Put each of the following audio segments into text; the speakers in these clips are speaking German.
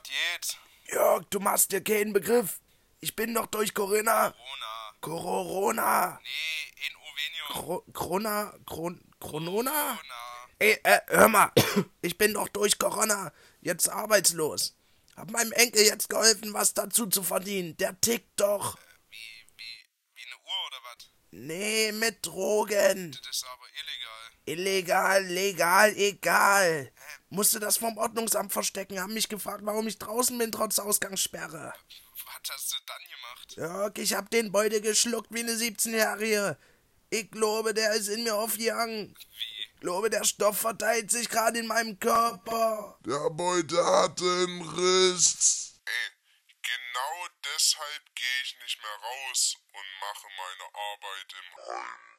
was geht? Jörg, du machst dir keinen Begriff. Ich bin doch durch Corinna. Corona. Corona. Nee, in Uvenio. Cro Corona. Kron? Corona. Ey, äh, hör mal. Ich bin doch durch Corona. Jetzt arbeitslos. Hab meinem Enkel jetzt geholfen, was dazu zu verdienen. Der tickt doch. Wie, wie, wie eine Uhr oder was? Nee, mit Drogen. Das ist aber illegal. Illegal, legal, egal. Musste das vom Ordnungsamt verstecken, haben mich gefragt, warum ich draußen bin, trotz Ausgangssperre. Was hast du dann gemacht? Jörg, ich hab den Beute geschluckt wie eine 17-Jährige. Ich glaube, der ist in mir aufgegangen. Wie? Ich glaube, der Stoff verteilt sich gerade in meinem Körper. Der Beute hatte einen Riss. Ey, genau deshalb gehe ich nicht mehr raus und mache meine Arbeit im Heim.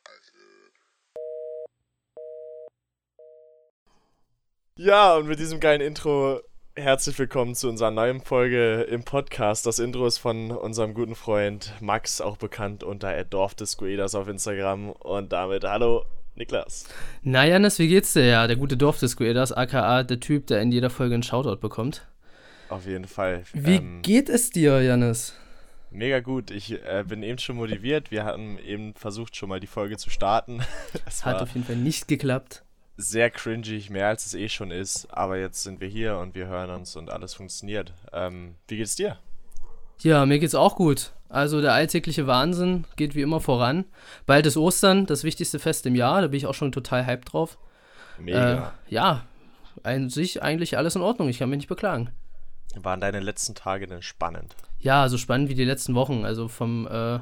Ja, und mit diesem geilen Intro herzlich willkommen zu unserer neuen Folge im Podcast. Das Intro ist von unserem guten Freund Max, auch bekannt unter Dorfdiscoeders auf Instagram. Und damit hallo Niklas. Na Janis, wie geht's dir? Ja, der gute Dorfdisco das aka der Typ, der in jeder Folge einen Shoutout bekommt. Auf jeden Fall. Wie Ähm, geht es dir, Janis? mega gut. Ich äh, bin eben schon motiviert. Wir hatten eben versucht, schon mal die Folge zu starten. es Hat auf jeden Fall nicht geklappt. Sehr cringig, mehr als es eh schon ist. Aber jetzt sind wir hier und wir hören uns und alles funktioniert. Ähm, wie geht's dir? Ja, mir geht's auch gut. Also der alltägliche Wahnsinn geht wie immer voran. Bald ist Ostern, das wichtigste Fest im Jahr, da bin ich auch schon total hyped drauf. Mega. Äh, ja, an sich eigentlich alles in Ordnung, ich kann mich nicht beklagen. Waren deine letzten Tage denn spannend? Ja, so spannend wie die letzten Wochen. Also vom äh,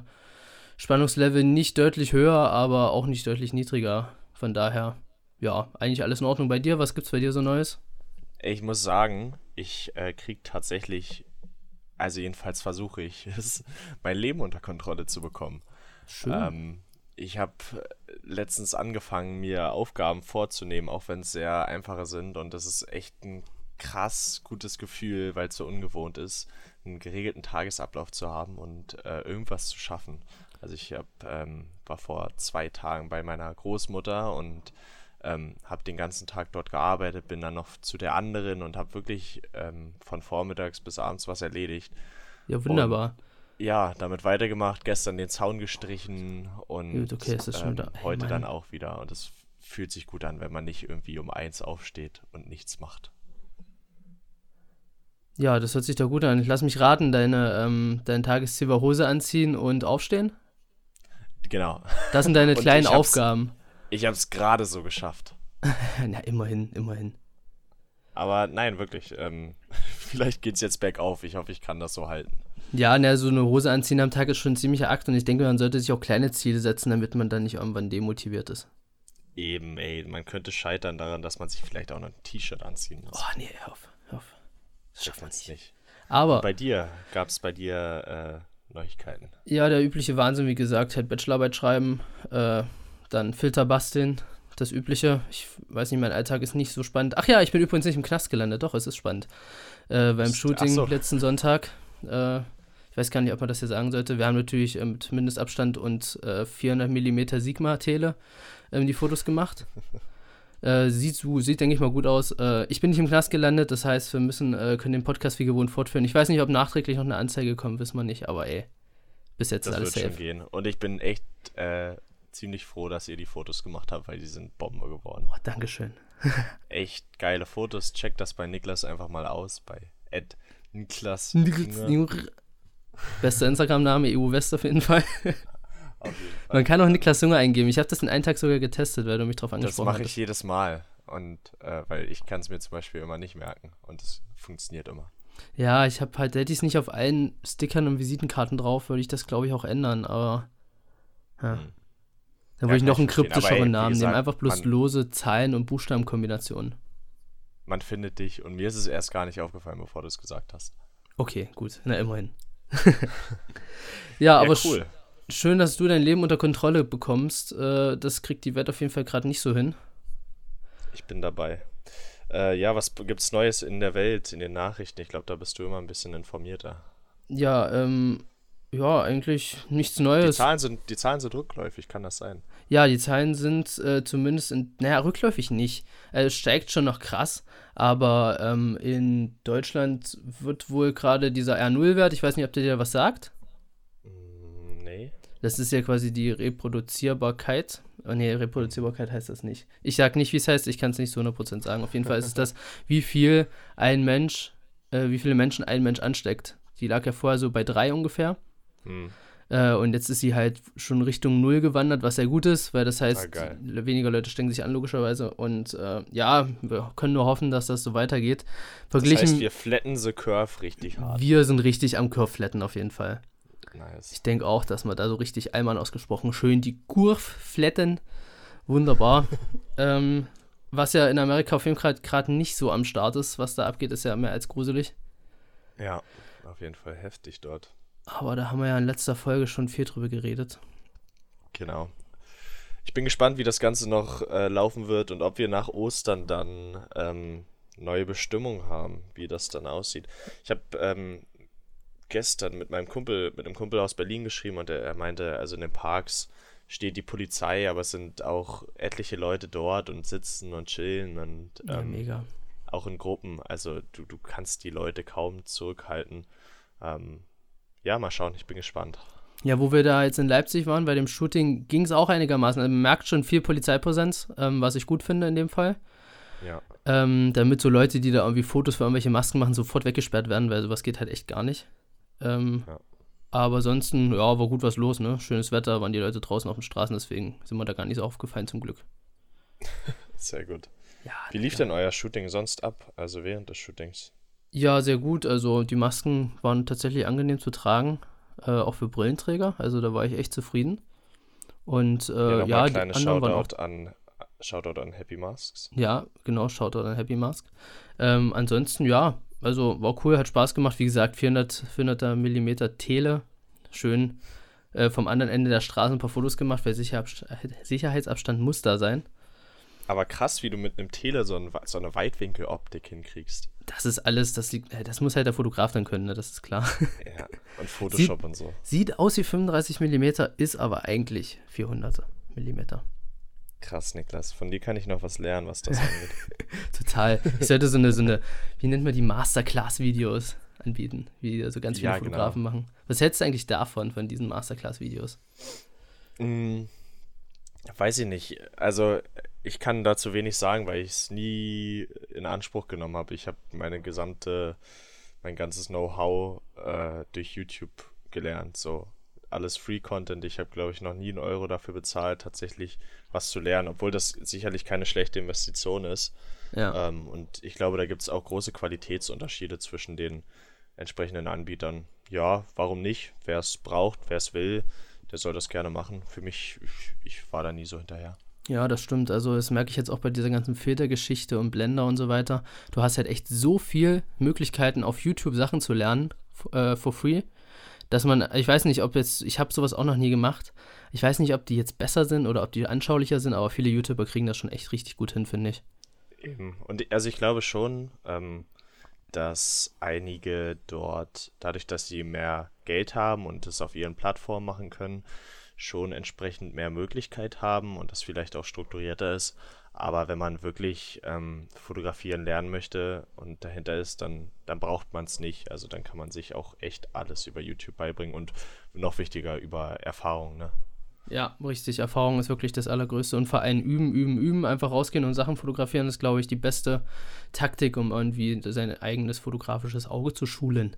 Spannungslevel nicht deutlich höher, aber auch nicht deutlich niedriger. Von daher, ja, eigentlich alles in Ordnung bei dir. Was gibt's bei dir so Neues? Ich muss sagen, ich äh, krieg tatsächlich, also jedenfalls versuche ich es, mein Leben unter Kontrolle zu bekommen. Schön. Ähm, ich habe letztens angefangen, mir Aufgaben vorzunehmen, auch wenn es sehr einfache sind. Und das ist echt ein krass gutes Gefühl, weil es so ungewohnt ist, einen geregelten Tagesablauf zu haben und äh, irgendwas zu schaffen. Also ich hab, ähm, war vor zwei Tagen bei meiner Großmutter und ähm, habe den ganzen Tag dort gearbeitet, bin dann noch zu der anderen und habe wirklich ähm, von vormittags bis abends was erledigt. ja, wunderbar. Ja, damit weitergemacht, gestern den Zaun gestrichen und Gut, okay, ähm, ich heute dann auch wieder. Und es fühlt sich gut an, wenn man nicht irgendwie um eins aufsteht und nichts macht. Ja, das hört sich doch gut an. Lass mich raten, deine, ähm, dein Tagesziel war Hose anziehen und aufstehen? Genau. Das sind deine Und kleinen ich Aufgaben. Ich habe es gerade so geschafft. Na, immerhin, immerhin. Aber nein, wirklich. Ähm, vielleicht geht's jetzt bergauf. Ich hoffe, ich kann das so halten. Ja, na, so eine Hose anziehen am Tag ist schon ein ziemlicher Akt und ich denke, man sollte sich auch kleine Ziele setzen, damit man dann nicht irgendwann demotiviert ist. Eben, ey, man könnte scheitern daran, dass man sich vielleicht auch noch ein T-Shirt anziehen muss. Oh, nee, hör auf, hör auf. Das schafft man nicht. nicht. Aber, Bei dir, gab es bei dir äh, Neuigkeiten? ja, der übliche Wahnsinn, wie gesagt, halt Bachelorarbeit schreiben, äh, dann Filter basteln, das Übliche. Ich weiß nicht, mein Alltag ist nicht so spannend. Ach ja, ich bin übrigens nicht im Knast gelandet, doch, es ist spannend. Äh, beim Shooting so. letzten Sonntag, äh, ich weiß gar nicht, ob man das hier sagen sollte, wir haben natürlich äh, mit Mindestabstand und äh, 400 mm Sigma-Tele ähm, die Fotos gemacht. Äh, sieht, so- sieht, denke ich mal, gut aus. Äh, ich bin nicht im Knast gelandet, das heißt, wir müssen, äh, können den Podcast wie gewohnt fortführen. Ich weiß nicht, ob nachträglich noch eine Anzeige kommt, wissen wir nicht, aber ey, bis jetzt Das alles wird schon safe. gehen. Und ich bin echt äh, ziemlich froh, dass ihr die Fotos gemacht habt, weil die sind Bombe geworden. Oh, Dankeschön. Echt geile Fotos. Checkt das bei Niklas einfach mal aus. Bei Ed Niklas. Bester Instagram-Name, EU West auf jeden Fall. Man kann auch Niklas Junge eingeben. Ich habe das in einem Tag sogar getestet, weil du mich drauf Das angesprochen mache ich jedes Mal. Und äh, weil ich kann es mir zum Beispiel immer nicht merken. Und es funktioniert immer. Ja, ich habe halt, hätte ich es nicht auf allen Stickern und Visitenkarten drauf, würde ich das, glaube ich, auch ändern, aber. Ja. Hm. Dann Ja, würde ich noch einen kryptischeren Namen nehmen. gesagt, Einfach bloß man- lose Zahlen- und Buchstabenkombinationen. Man findet dich. Und mir ist es erst gar nicht aufgefallen, bevor du es gesagt hast. Okay, gut. Na, immerhin. ja, aber cool. schön, dass du dein Leben unter Kontrolle bekommst. Äh, das kriegt die Welt auf jeden Fall gerade nicht so hin. Ich bin dabei. Äh, ja, was gibt's Neues in der Welt, in den Nachrichten? Ich glaube, da bist du immer ein bisschen informierter. Ja, ähm, Ja, eigentlich nichts Die Neues. Zahlen, sind, die Zahlen sind rückläufig, kann das sein? Ja, die Zahlen sind äh, zumindest, in, naja, rückläufig nicht. Äh, Es steigt schon noch krass, aber ähm, in Deutschland wird wohl gerade dieser R0-Wert, ich weiß nicht, ob der dir was sagt. Mm, Nee. Das ist ja quasi die Reproduzierbarkeit. Oh nee, Reproduzierbarkeit heißt das nicht. Ich sag nicht, wie es heißt, ich kann es nicht zu 100% sagen. Auf jeden Fall ist es das, wie viel ein Mensch, äh, wie viele Menschen ein Mensch ansteckt. Die lag ja vorher so bei drei ungefähr. Hm. Äh, und jetzt ist sie halt schon Richtung Null gewandert, was sehr gut ist, weil das heißt, Ah, weniger Leute stecken sich an, logischerweise. Und äh, ja, wir können nur hoffen, dass das so weitergeht. Das Verglichen, heißt, wir, wir flatten the curve richtig hart. sind richtig am Curve flatten auf jeden Fall. Nice. Ich denke auch, dass man da so richtig Allmann ausgesprochen schön die Kurve flatten. Wunderbar. ähm, was ja in Amerika auf jeden Fall gerade nicht so am Start ist, was da abgeht, ist ja mehr als gruselig. Ja, auf jeden Fall heftig dort. Aber da haben wir ja in letzter Folge schon viel drüber geredet. Genau. Ich bin gespannt, wie das Ganze noch äh, laufen wird und ob wir nach Ostern dann ähm, neue Bestimmungen haben, wie das dann aussieht. Ich habe ähm, gestern mit meinem Kumpel, mit einem Kumpel aus Berlin geschrieben und er, er meinte, also in den Parks steht die Polizei, aber es sind auch etliche Leute dort und sitzen und chillen und Ja, ähm, mega. auch in Gruppen. Also du, du kannst die Leute kaum zurückhalten. Ähm, ja, mal schauen, ich bin gespannt. Ja, wo wir da jetzt in Leipzig waren, bei dem Shooting ging es auch einigermaßen. Also man merkt schon viel Polizeipräsenz, ähm, was ich gut finde in dem Fall. Ja. Ähm, damit so Leute, die da irgendwie Fotos für irgendwelche Masken machen, sofort weggesperrt werden, weil sowas geht halt echt gar nicht. Ähm, Ja. Aber ansonsten, ja, war gut was los, ne? Schönes Wetter, waren die Leute draußen auf den Straßen, deswegen sind wir da gar nicht so aufgefallen zum Glück. Sehr gut. Ja, Wie lief denn euer Shooting sonst ab? Also während des Shootings? Ja, sehr gut. Also die Masken waren tatsächlich angenehm zu tragen, äh, auch für Brillenträger. Also da war ich echt zufrieden. Und äh, nochmal ja, ein kleines anderen waren auch Shoutout an, Shoutout an Happy Masks. Ja, genau, Shoutout an Happy Mask. Ähm, ansonsten, ja, also war cool, hat Spaß gemacht. Wie gesagt, 400, 400er Millimeter Tele. Schön äh, vom anderen Ende der Straße ein paar Fotos gemacht, weil Sicherheitsabstand muss da sein. Aber krass, wie du mit einem Tele so, ein, so eine Weitwinkeloptik hinkriegst. Das ist alles, das liegt, äh, das muss halt der Fotograf dann können, ne? das ist klar. Ja. Und Photoshop und so. Sieht aus wie 35 Millimeter, ist aber eigentlich 400 Millimeter. Krass, Niklas. Von dir kann ich noch was lernen, was das angeht. Total. Ich sollte so eine, so eine, wie nennt man die Masterclass-Videos anbieten, wie so ganz viele Ja, genau. Fotografen machen. Was hältst du eigentlich davon, von diesen Masterclass-Videos? Mm, weiß ich nicht. Also, ich kann dazu wenig sagen, weil ich es nie in Anspruch genommen habe. Ich habe meine gesamte, mein ganzes Know-how äh, durch YouTube gelernt. So alles Free-Content. Ich habe, glaube ich, noch nie einen Euro dafür bezahlt, tatsächlich was zu lernen, obwohl das sicherlich keine schlechte Investition ist. Ja. Ähm, und ich glaube, da gibt es auch große Qualitätsunterschiede zwischen den entsprechenden Anbietern. Ja, warum nicht? Wer es braucht, wer es will, der soll das gerne machen. Für mich, ich, ich war da nie so hinterher. Ja, das stimmt. Also das merke ich jetzt auch bei dieser ganzen Filtergeschichte und Blender und so weiter. Du hast halt echt so viel Möglichkeiten auf YouTube Sachen zu lernen äh, for free, dass man, ich weiß nicht, ob jetzt, ich habe sowas auch noch nie gemacht. Ich weiß nicht, ob die jetzt besser sind oder ob die anschaulicher sind, aber viele YouTuber kriegen das schon echt richtig gut hin, finde ich. Eben. Und also ich glaube schon, ähm, dass einige dort, dadurch, dass sie mehr Geld haben und es auf ihren Plattformen machen können, schon entsprechend mehr Möglichkeit haben und das vielleicht auch strukturierter ist. Aber wenn man wirklich ähm, fotografieren lernen möchte und dahinter ist, dann, dann braucht man es nicht. Also dann kann man sich auch echt alles über YouTube beibringen und noch wichtiger über Erfahrung, ne? Ja, richtig. Erfahrung ist wirklich das Allergrößte. Und vor allem üben, üben, üben. Einfach rausgehen und Sachen fotografieren ist, glaube ich, die beste Taktik, um irgendwie sein eigenes fotografisches Auge zu schulen.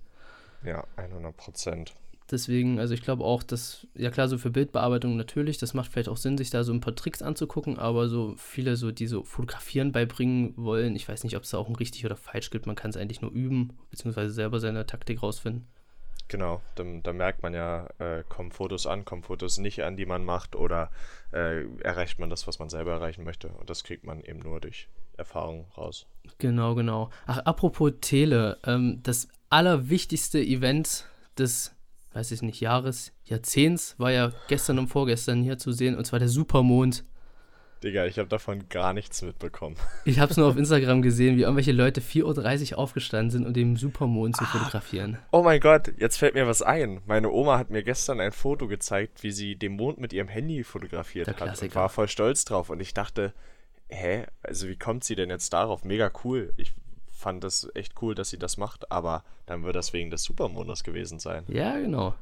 Ja, 100 Prozent. Deswegen, also ich glaube auch, dass, ja klar, so für Bildbearbeitung natürlich, das macht vielleicht auch Sinn, sich da so ein paar Tricks anzugucken, aber so viele, so die so Fotografieren beibringen wollen, ich weiß nicht, ob es da auch ein richtig oder falsch gibt, man kann es eigentlich nur üben, beziehungsweise selber seine Taktik rausfinden. Genau, da, da merkt man ja, äh, kommen Fotos an, kommen Fotos nicht an, die man macht, oder äh, erreicht man das, was man selber erreichen möchte. Und das kriegt man eben nur durch Erfahrung raus. Genau, genau. Ach, apropos Tele, ähm, das allerwichtigste Event des, weiß ich nicht, Jahres, Jahrzehnts war ja gestern und vorgestern hier zu sehen, und zwar der Supermond. Digga, ich habe davon gar nichts mitbekommen. Ich habe es nur auf Instagram gesehen, wie irgendwelche Leute 4.30 Uhr aufgestanden sind, um den Supermond zu fotografieren. Oh mein Gott, jetzt fällt mir was ein. Meine Oma hat mir gestern ein Foto gezeigt, wie sie den Mond mit ihrem Handy fotografiert Der hat und Klassiker. war voll stolz drauf. Und ich dachte, hä, also wie kommt sie denn jetzt darauf? Mega cool. Ich fand das echt cool, dass sie das macht, aber dann wird das wegen des Supermondes gewesen sein. Ja, genau.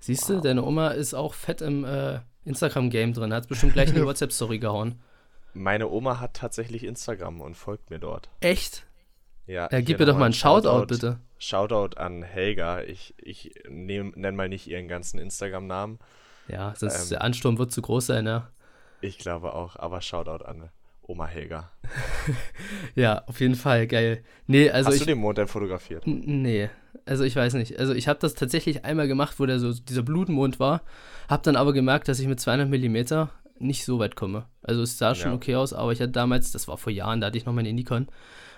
Siehst du, deine Oma ist auch fett im äh, Instagram-Game drin. Hat bestimmt gleich eine WhatsApp-Story gehauen. Meine Oma hat tatsächlich Instagram und folgt mir dort. Echt? Ja, Ja, gib mir doch mal einen Shoutout, bitte. Shoutout an Helga. Ich, ich nenne mal nicht ihren ganzen Instagram-Namen. Ja, sonst Ähm. der Ansturm wird zu groß sein, ja. Ich glaube auch, aber Shoutout an Oma Helga. Ja, auf jeden Fall, geil. Nee, also Hast ich. du den Mond denn fotografiert? Nee, also ich weiß nicht. Also ich habe das tatsächlich einmal gemacht, wo der so dieser Blutmond war, habe dann aber gemerkt, dass ich mit 200 Millimeter nicht so weit komme. Also es sah schon Ja. okay aus, aber ich hatte damals, das war vor Jahren, da hatte ich noch meine Nikon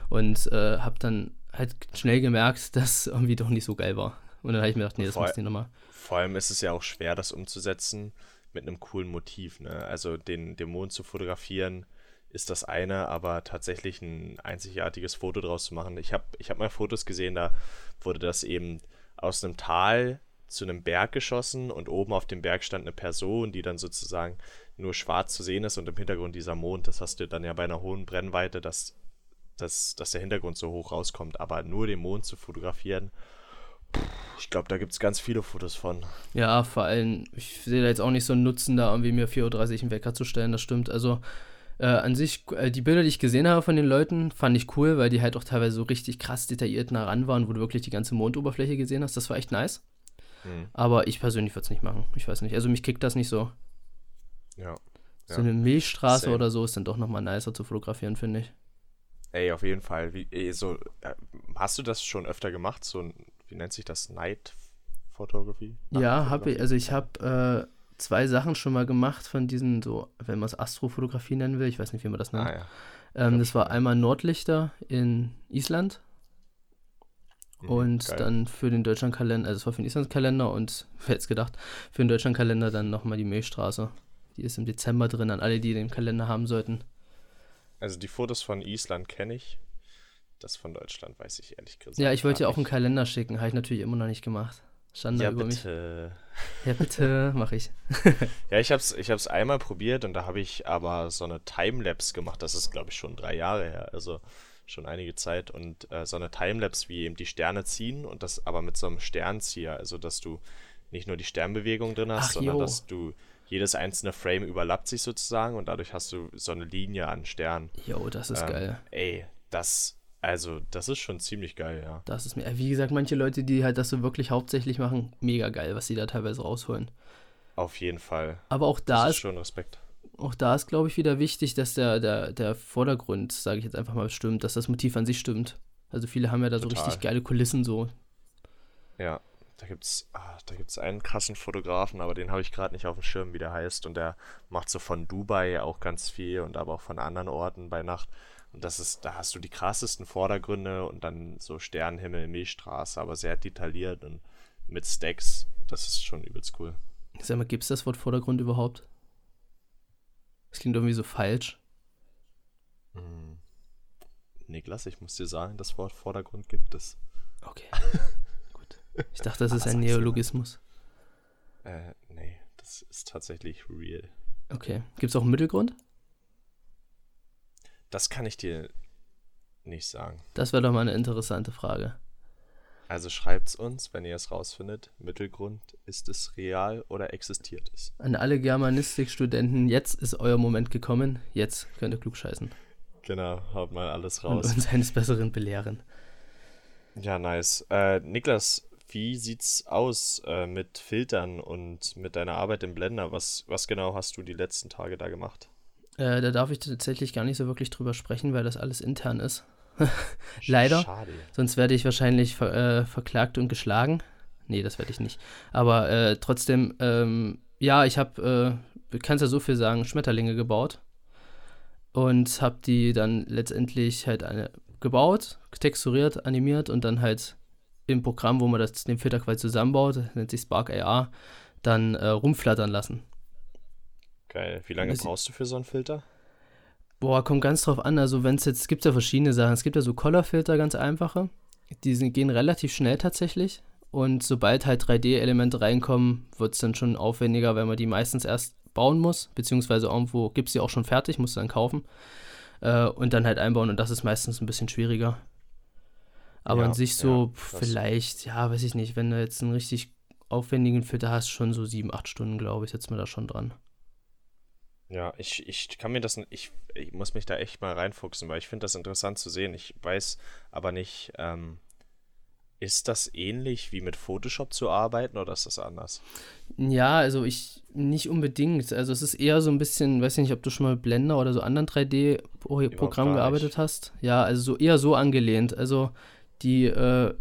und äh, habe dann halt schnell gemerkt, dass irgendwie doch nicht so geil war. Und dann habe ich mir gedacht, nee, das Voll. muss ich nochmal. Vor allem ist es ja auch schwer, das umzusetzen mit einem coolen Motiv. Ne? Also den, den Mond zu fotografieren ist das eine, aber tatsächlich ein einzigartiges Foto draus zu machen. Ich habe ich hab mal Fotos gesehen, da wurde das eben aus einem Tal zu einem Berg geschossen und oben auf dem Berg stand eine Person, die dann sozusagen nur schwarz zu sehen ist und im Hintergrund dieser Mond. Das hast du dann ja bei einer hohen Brennweite, dass, dass, dass der Hintergrund so hoch rauskommt. Aber nur den Mond zu fotografieren, ich glaube, da gibt es ganz viele Fotos von. Ja, vor allem, ich sehe da jetzt auch nicht so einen Nutzen, da irgendwie mir 4.30 Uhr einen Wecker zu stellen, das stimmt. Also äh, an sich, äh, die Bilder, die ich gesehen habe von den Leuten, fand ich cool, weil die halt auch teilweise so richtig krass detailliert nah ran waren, wo du wirklich die ganze Mondoberfläche gesehen hast. Das war echt nice. Hm. Aber ich persönlich würde es nicht machen. Ich weiß nicht. Also mich kickt das nicht so. Ja. So Ja. eine Milchstraße Same. oder so ist dann doch nochmal nicer zu fotografieren, finde ich. Ey, auf jeden Fall. Wie, ey, so, äh, hast du das schon öfter gemacht? So ein, wie nennt sich das? Night Photography? Ja, habe ich. Also ich habe äh, zwei Sachen schon mal gemacht von diesen so, wenn man es Astrofotografie nennen will. Ich weiß nicht, wie man das nennt. Ah, ja. Ähm, das war einmal Nordlichter in Island Mhm, und geil. dann für den Deutschlandkalender, also es war für den Islandskalender und wer hätte gedacht, für den Deutschlandkalender dann nochmal die Milchstraße. Die ist im Dezember drin, an alle, die den Kalender haben sollten. Also die Fotos von Island kenne ich. Das von Deutschland weiß ich ehrlich gesagt. Ja, ich wollte ja auch einen. Kalender schicken, habe ich natürlich immer noch nicht gemacht. Schande Ja, über mich. bitte. Ja, bitte, mache ich. Ja, ich hab's, ich hab's einmal probiert und da habe ich aber so eine Timelapse gemacht. Das ist, glaube ich, schon drei Jahre her. Also schon einige Zeit. Und äh, so eine Timelapse, wie eben die Sterne ziehen und das aber mit so einem Sternzieher. Also, dass du nicht nur die Sternbewegung drin hast, Ach, sondern jo. dass du jedes einzelne Frame überlappt sich sozusagen und dadurch hast du so eine Linie an Sternen. Jo, das ist Ähm, geil. Ey, das, also, das ist schon ziemlich geil, ja. Das ist mir, wie gesagt, manche Leute, die halt das so wirklich hauptsächlich machen, mega geil, was sie da teilweise rausholen. Auf jeden Fall. Aber auch Das da ist ist schon Respekt. auch da ist, glaube ich, wieder wichtig, dass der, der, der Vordergrund, sage ich jetzt einfach mal, stimmt, dass das Motiv an sich stimmt. Also viele haben ja da so Total. richtig geile Kulissen so. Ja, da gibt's, ah, da gibt's einen krassen Fotografen, aber den habe ich gerade nicht auf dem Schirm, wie der heißt. Und der macht so von Dubai auch ganz viel und aber auch von anderen Orten bei Nacht. Und das ist, da hast du die krassesten Vordergründe und dann so Sternenhimmel, Milchstraße, aber sehr detailliert und mit Stacks. Das ist schon übelst cool. Sag mal, gibt es das Wort Vordergrund überhaupt? Das klingt irgendwie so falsch. Hm. Niklas, ich muss dir sagen, das Wort Vordergrund gibt es. Okay. Gut. Ich dachte, das ist Aber ein. Neologismus. Äh, nee, das ist tatsächlich real. Okay. Gibt es auch einen Mittelgrund? Das kann ich dir nicht sagen. Das wäre doch mal eine interessante Frage. Also schreibt's uns, wenn ihr es rausfindet. Mittelgrund, ist es real oder existiert es? An alle Germanistikstudenten, jetzt ist euer Moment gekommen. Jetzt könnt ihr klug scheißen Genau, haut mal alles und raus. uns eines Besseren belehren. Ja, nice. Äh, Niklas, wie sieht's aus äh, mit Filtern und mit deiner Arbeit im Blender? Was, was genau hast du die letzten Tage da gemacht? Äh, da darf ich tatsächlich gar nicht so wirklich drüber sprechen, weil das alles intern ist. Leider. Schade. Sonst werde ich wahrscheinlich ver äh, verklagt und geschlagen. Nee, das werde ich nicht. Aber äh, trotzdem, ähm, ja, ich habe, äh, du kannst ja so viel sagen, Schmetterlinge gebaut. Und habe die dann letztendlich halt eine gebaut, texturiert, animiert und dann halt im Programm, wo man das, den Filter quasi zusammenbaut, nennt sich Spark AR, dann äh, rumflattern lassen. Geil. Wie lange Ist- brauchst du für so einen Filter? Boah, kommt ganz drauf an. Also, wenn es jetzt, es gibt ja verschiedene Sachen. Es gibt ja so Colorfilter, ganz einfache. Die sind, gehen relativ schnell tatsächlich. Und sobald halt 3D-Elemente reinkommen, wird es dann schon aufwendiger, wenn man die meistens erst bauen muss. Beziehungsweise irgendwo gibt es die auch schon fertig, muss dann kaufen. Äh, und dann halt einbauen. Und das ist meistens ein bisschen schwieriger. Aber Ja, an sich so ja, vielleicht, ja, weiß ich nicht, wenn du jetzt einen richtig aufwendigen Filter hast, schon so sieben, acht Stunden, glaube ich, setzt man da schon dran. Ja, ich, ich kann mir das, ich, ich muss mich da echt mal reinfuchsen, weil ich finde das interessant zu sehen. Ich weiß aber nicht, ähm, ist das ähnlich wie mit Photoshop zu arbeiten oder ist das anders? Ja, also ich nicht unbedingt. Also es ist eher so ein bisschen, weiß ich nicht, ob du schon mal mit Blender oder so anderen 3D-Programmen gar gearbeitet hast. Ja, also so eher so angelehnt. Also die äh,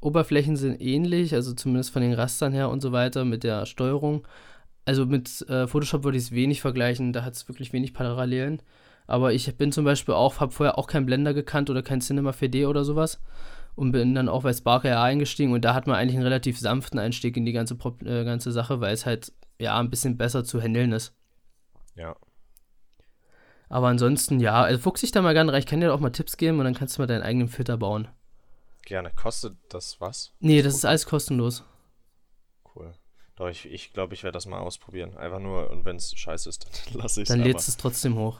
Oberflächen sind ähnlich, also zumindest von den Rastern her und so weiter mit der Steuerung. Also mit äh, Photoshop würde ich es wenig vergleichen, da hat es wirklich wenig Parallelen. Aber ich bin zum Beispiel auch, habe vorher auch kein Blender gekannt oder kein Cinema 4D oder sowas und bin dann auch bei Spark AI eingestiegen und da hat man eigentlich einen relativ sanften Einstieg in die ganze, Prop- äh, ganze Sache, weil es halt ja ein bisschen besser zu handeln ist. Ja. Aber ansonsten, ja, also fuchs dich da mal gerne rein. Ich kann dir auch mal Tipps geben und dann kannst du mal deinen eigenen Filter bauen. Gerne. Kostet das was? Nee, das ist alles kostenlos. Doch, ich glaube, ich, glaub, ich werde das mal ausprobieren. Einfach nur, und wenn es scheiße ist, dann lasse ich es. Dann lädst du es trotzdem hoch.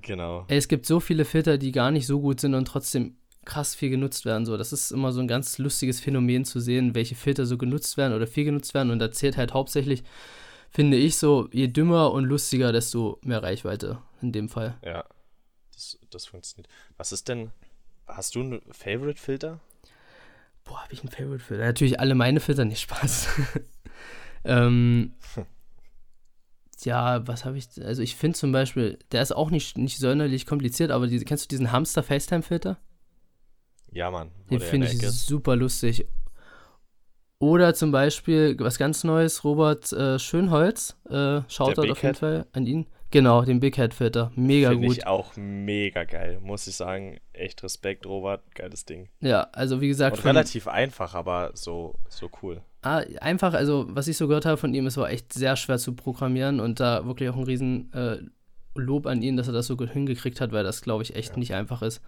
Genau. Ey, es gibt so viele Filter, die gar nicht so gut sind und trotzdem krass viel genutzt werden. So, das ist immer so ein ganz lustiges Phänomen zu sehen, welche Filter so genutzt werden oder viel genutzt werden. Und da zählt halt hauptsächlich, finde ich so, je dümmer und lustiger, desto mehr Reichweite in dem Fall. Ja. Das, das funktioniert. Was ist denn, hast du einen Favorite-Filter? Boah, habe ich einen Favorite-Filter? Natürlich alle meine Filter, nicht Spaß. ähm, ja, was habe ich, also ich finde zum Beispiel, der ist auch nicht, nicht sonderlich kompliziert, aber diese, kennst du diesen Hamster-FaceTime-Filter? Ja, Mann. Den finde ich super lustig. Oder zum Beispiel was ganz Neues, Robert äh, Schönholz. Äh, Big auf jeden? Fall an ihn. Genau, den Big Head Filter. Mega Finde gut. ich auch mega geil. Muss ich sagen. Echt Respekt, Robert. Geiles Ding. Ja, also wie gesagt, Und relativ einfach, aber so, so cool. ah, einfach, also was ich so gehört habe von ihm, es war echt sehr schwer zu programmieren und da wirklich auch ein riesen äh, Lob an ihn, dass er das so gut hingekriegt hat, weil das, glaube ich, echt nicht einfach ist.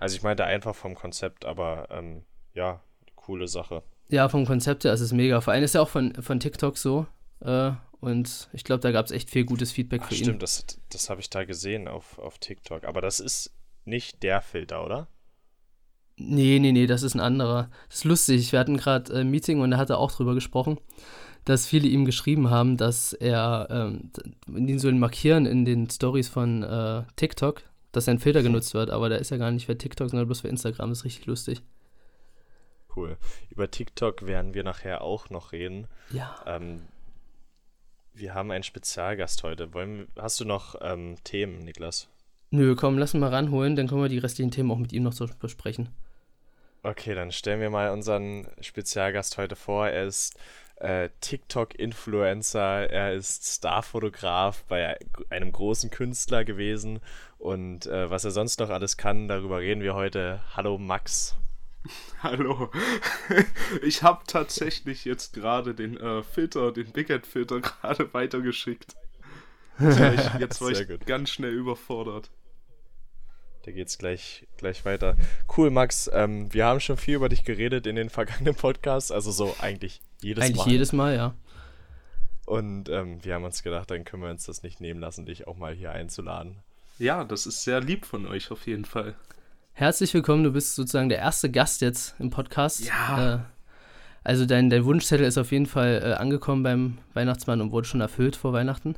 Also ich meinte einfach vom Konzept, aber ähm, ja, coole Sache. Ja, vom Konzept her ist es mega. Vor allem ist ja auch von, von TikTok so. Äh, und ich glaube, da gab es echt viel gutes Feedback Ach, für ihn. stimmt, das, das habe ich da gesehen auf, auf TikTok. Aber das ist nicht der Filter, oder? Nee, nee, nee, das ist ein anderer. Das ist lustig. Wir hatten gerade ein Meeting und da hat er auch drüber gesprochen, dass viele ihm geschrieben haben, dass er ähm, ihn so markieren in den Stories von äh, TikTok, dass sein Filter genutzt wird, aber der ist ja gar nicht für TikTok, sondern bloß für Instagram. Das ist richtig lustig. Cool. Über TikTok werden wir nachher auch noch reden. Ja. Ähm, wir haben einen Spezialgast heute. Wollen, hast du noch ähm, Themen, Niklas? Nö, komm, lass ihn mal ranholen, dann können wir die restlichen Themen auch mit ihm noch so besprechen. Okay, dann stellen wir mal unseren Spezialgast heute vor. Er ist äh, TikTok-Influencer, er ist Starfotograf bei einem großen Künstler gewesen und äh, was er sonst noch alles kann, darüber reden wir heute. Hallo Max. Hallo. Ich habe tatsächlich jetzt gerade den äh, Filter, den Big Head Filter gerade weitergeschickt. Jetzt war ich, jetzt war ich gut. ganz schnell überfordert. Da geht's gleich, gleich weiter. Cool, Max. Ähm, wir haben schon viel über dich geredet in den vergangenen Podcasts, also so eigentlich jedes Eigentlich Mal. jedes Mal, ja. Und ähm, wir haben uns gedacht, dann können wir uns das nicht nehmen lassen, dich auch mal hier einzuladen. Ja, das ist sehr lieb von euch auf jeden Fall. Herzlich willkommen, du bist sozusagen der erste Gast jetzt im Podcast. Ja. Äh, also dein, dein Wunschzettel ist auf jeden Fall äh, angekommen beim Weihnachtsmann und wurde schon erfüllt vor Weihnachten.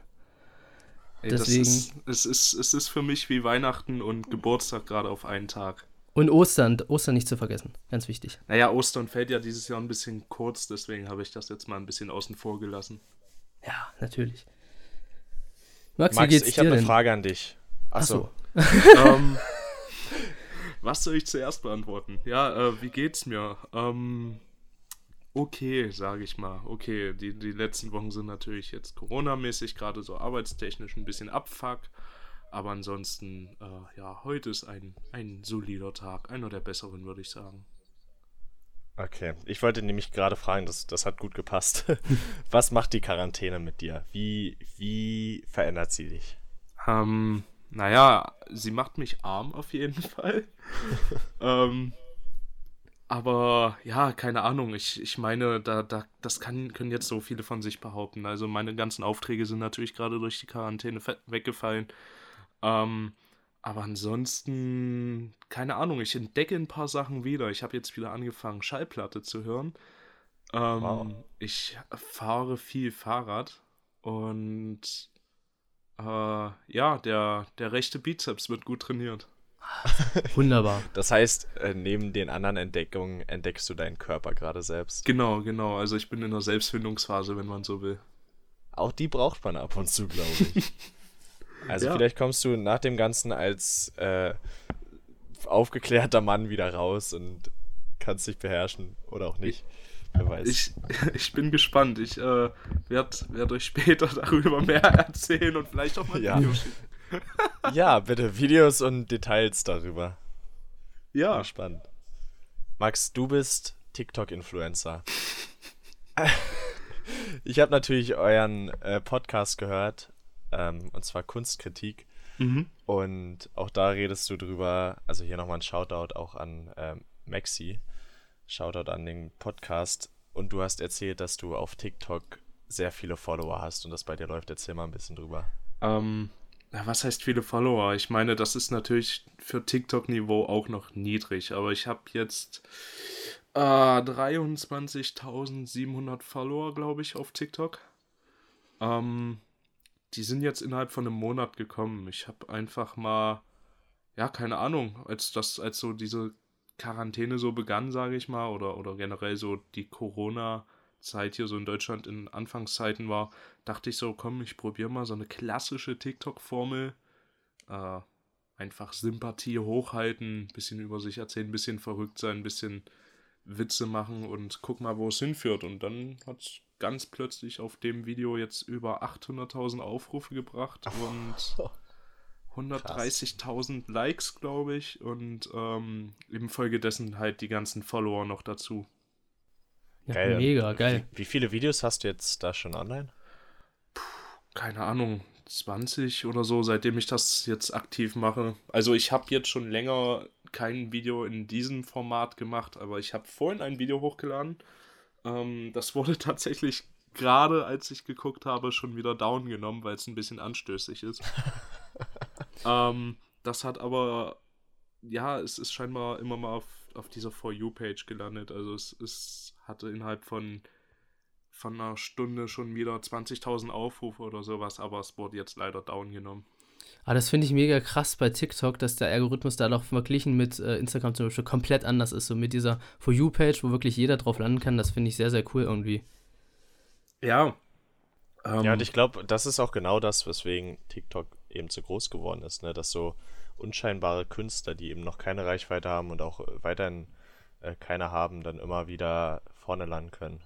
Ey, Deswegen- Das ist, es, ist, es ist für mich wie Weihnachten und Geburtstag gerade auf einen Tag. Und Ostern, Ostern nicht zu vergessen, ganz wichtig. Naja, Ostern fällt ja dieses Jahr ein bisschen kurz, deswegen habe ich das jetzt mal ein bisschen außen vor gelassen. Ja, natürlich. Max, wie Max, geht's ich habe eine? Frage an dich. Achso. ähm, was soll ich zuerst beantworten? Ja, äh, wie geht's mir? Ähm, okay, sage ich mal. Okay, die, die letzten Wochen sind natürlich jetzt Corona-mäßig, gerade so arbeitstechnisch ein bisschen Abfuck. Aber ansonsten, äh, ja, heute ist ein, ein solider Tag. Einer der besseren, würde ich sagen. Okay, ich wollte nämlich gerade fragen, das, das hat gut gepasst. Was macht die Quarantäne mit dir? Wie, wie verändert sie dich? Ähm, naja, sie macht mich arm auf jeden Fall. ähm, aber ja, keine Ahnung. Ich, ich meine, da, da, das kann, können jetzt so viele von sich behaupten. Also meine ganzen Aufträge sind natürlich gerade durch die Quarantäne weggefallen. Ähm, aber ansonsten, keine Ahnung, ich entdecke ein paar Sachen wieder. Ich habe jetzt wieder angefangen, Schallplatte zu hören. Ähm, wow. Ich fahre viel Fahrrad und äh, ja, der, der rechte Bizeps wird gut trainiert. Wunderbar. Das heißt, äh, neben den anderen Entdeckungen entdeckst du deinen Körper gerade selbst. Genau, genau. Also ich bin in der Selbstfindungsphase, wenn man so will. Auch die braucht man ab und zu, glaube ich. Also ja. vielleicht kommst du nach dem Ganzen als äh, aufgeklärter Mann wieder raus und kannst dich beherrschen oder auch nicht. Wer weiß. Ich, ich bin gespannt. Ich äh, werde werd euch später darüber mehr erzählen und vielleicht auch mal ja. Video schicken. ja, bitte Videos und Details darüber. Ja. Bin spannend. Max, du bist TikTok-Influencer. ich habe natürlich euren äh, Podcast gehört ähm, und zwar Kunstkritik. Mhm. Und auch da redest du drüber, also hier nochmal ein Shoutout auch an ähm, Maxi. Shoutout an den Podcast. Und du hast erzählt, dass du auf TikTok sehr viele Follower hast und das bei dir läuft. Erzähl mal ein bisschen drüber. Ähm, was heißt viele Follower? Ich meine, das ist natürlich für TikTok-Niveau auch noch niedrig, aber ich habe jetzt äh, 23.700 Follower, glaube ich, auf TikTok. Ähm, die sind jetzt innerhalb von einem Monat gekommen. Ich habe einfach mal, ja, keine Ahnung, als das, als so diese Quarantäne so begann, sage ich mal, oder, oder generell so die Corona-Zeit hier so in Deutschland in Anfangszeiten war, dachte ich so, komm, ich probiere mal so eine klassische TikTok-Formel. Äh, einfach Sympathie hochhalten, bisschen über sich erzählen, bisschen verrückt sein, bisschen Witze machen und guck mal, wo es hinführt. Und dann hat es ganz plötzlich auf dem Video jetzt über 800.000 Aufrufe gebracht und 130.000 Likes, glaube ich, und ähm, infolgedessen halt die ganzen Follower noch dazu. Ja, geil. Mega, geil. Wie, wie, viele Videos hast du jetzt da schon online? Puh, keine Ahnung, 20 oder so, seitdem ich das jetzt aktiv mache. Also ich habe jetzt schon länger kein Video in diesem Format gemacht, aber ich habe vorhin ein Video hochgeladen ähm, das wurde tatsächlich gerade, als ich geguckt habe, schon wieder down genommen, weil es ein bisschen anstößig ist. ähm, das hat aber, ja, es ist scheinbar immer mal auf, auf dieser For You-Page gelandet. Also es, es hatte innerhalb von, von einer Stunde schon wieder 20.000 Aufrufe oder sowas, aber es wurde jetzt leider down genommen. Aber ah, das finde ich mega krass bei TikTok, dass der Algorithmus da noch verglichen mit äh, Instagram zum Beispiel komplett anders ist. So mit dieser For You-Page, wo wirklich jeder drauf landen kann, das finde ich sehr, sehr cool irgendwie. Ja. Ähm, ja, und ich glaube, das ist auch genau das, weswegen TikTok eben zu groß geworden ist, ne? Dass so unscheinbare Künstler, die eben noch keine Reichweite haben und auch weiterhin äh, keine haben, dann immer wieder vorne landen können.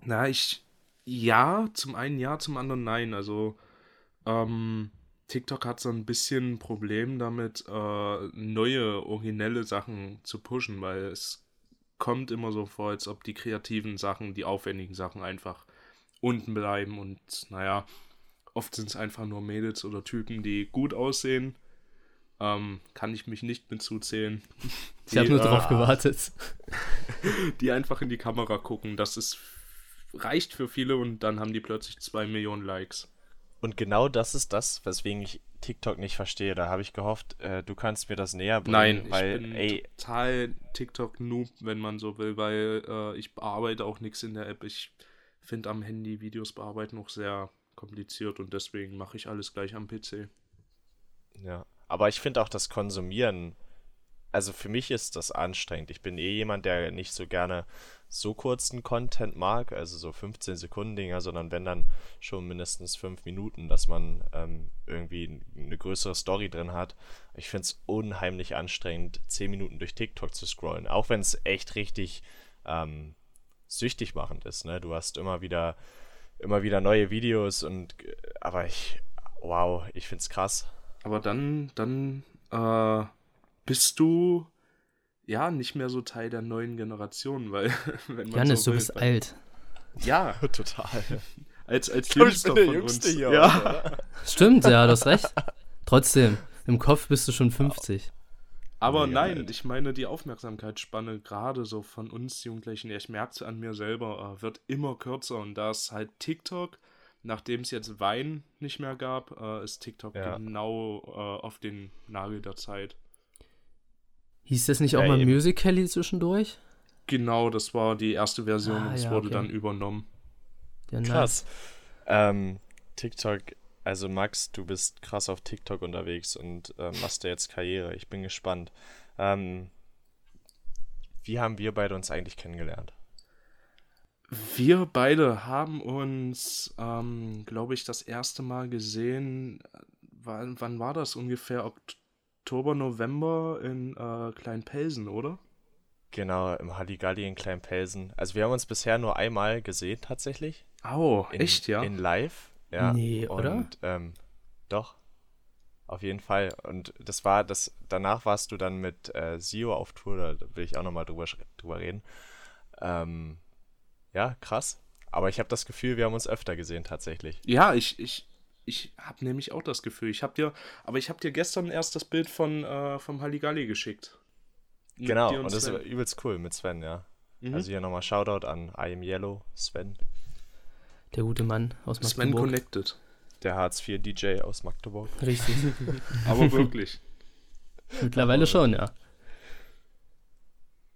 Na, ich. Ja, zum einen ja, zum anderen nein. Also, ähm, TikTok hat so ein bisschen ein Problem damit, äh, neue, originelle Sachen zu pushen, weil es kommt immer so vor, als ob die kreativen Sachen, die aufwendigen Sachen einfach unten bleiben und naja, oft sind es einfach nur Mädels oder Typen, die gut aussehen. Ähm, kann ich mich nicht mit zuzählen. Ich habe nur äh, drauf gewartet. Die einfach in die Kamera gucken. Das ist reicht für viele und dann haben die plötzlich zwei Millionen Likes. Und genau das ist das, weswegen ich TikTok nicht verstehe. Da habe ich gehofft, äh, du kannst mir das näher bringen. Nein, weil, ich bin ey, total TikTok-Noob, wenn man so will, weil äh, ich bearbeite auch nichts in der App. Ich finde am Handy Videos bearbeiten noch sehr kompliziert und deswegen mache ich alles gleich am PC. Ja, aber ich finde auch das Konsumieren, also für mich ist das anstrengend. Ich bin eh jemand, der nicht so gerne so kurzen Content mag, also so 15 Sekunden Dinger, sondern wenn dann schon mindestens 5 Minuten, dass man ähm, irgendwie eine größere Story drin hat. Ich finde es unheimlich anstrengend, 10 Minuten durch TikTok zu scrollen, auch wenn es echt richtig ähm, süchtig machend ist. Ne? Du hast immer wieder, immer wieder neue Videos und aber ich, wow, ich finde es krass. Aber dann, dann äh, bist du ja, nicht mehr so Teil der neuen Generation, weil wenn man Janis, so du bist alt. Ja, total. Als, als Jüngster von Jüngste uns. Hier ja. Stimmt, ja, du hast recht. Trotzdem, im Kopf bist du schon 50. Aber Mega nein, alt. ich meine, die Aufmerksamkeitsspanne gerade so von uns Jugendlichen, ich merke es an mir selber, äh, wird immer kürzer. Und da ist halt TikTok, nachdem es jetzt Wein nicht mehr gab, äh, ist TikTok Ja. genau äh, auf den Nagel der Zeit. Hieß das nicht auch Ja, mal eben. Musical.ly zwischendurch? Genau, das war die erste Version Ah, und es ja, wurde okay. dann übernommen. Ja, nice. Krass. Ähm, TikTok, also Max, du bist krass auf TikTok unterwegs und ähm, machst da jetzt Karriere. Ich bin gespannt. Ähm, wie haben wir beide uns eigentlich kennengelernt? Wir beide haben uns, ähm, glaube ich, das erste Mal gesehen. äh, Wann, wann war das ungefähr? Oktober, November in äh, Kleinpelsen, oder? Genau, im Halligalli in Kleinpelsen. Also wir haben uns bisher nur einmal gesehen tatsächlich. Au, In, echt, ja? In live. Ja. Nee, oder? Und, ähm, doch. Auf jeden Fall. Und das war das, danach warst du dann mit äh, Sio auf Tour, da will ich auch nochmal drüber, drüber reden. Ähm, ja, krass. Aber ich habe das Gefühl, wir haben uns öfter gesehen tatsächlich. Ja, ich, ich, ich habe nämlich auch das Gefühl. Ich habe dir, aber ich habe dir gestern erst das Bild von äh, vom Halligalli geschickt. Mit Genau, dir und das ist übelst cool mit Sven, ja. Mhm. Also hier nochmal Shoutout an I am Yellow, Sven, Der gute Mann aus Sven Magdeburg. Connected. der Hartz-IV-DJ aus Magdeburg. Richtig. Aber wirklich. Mittlerweile schon, ja.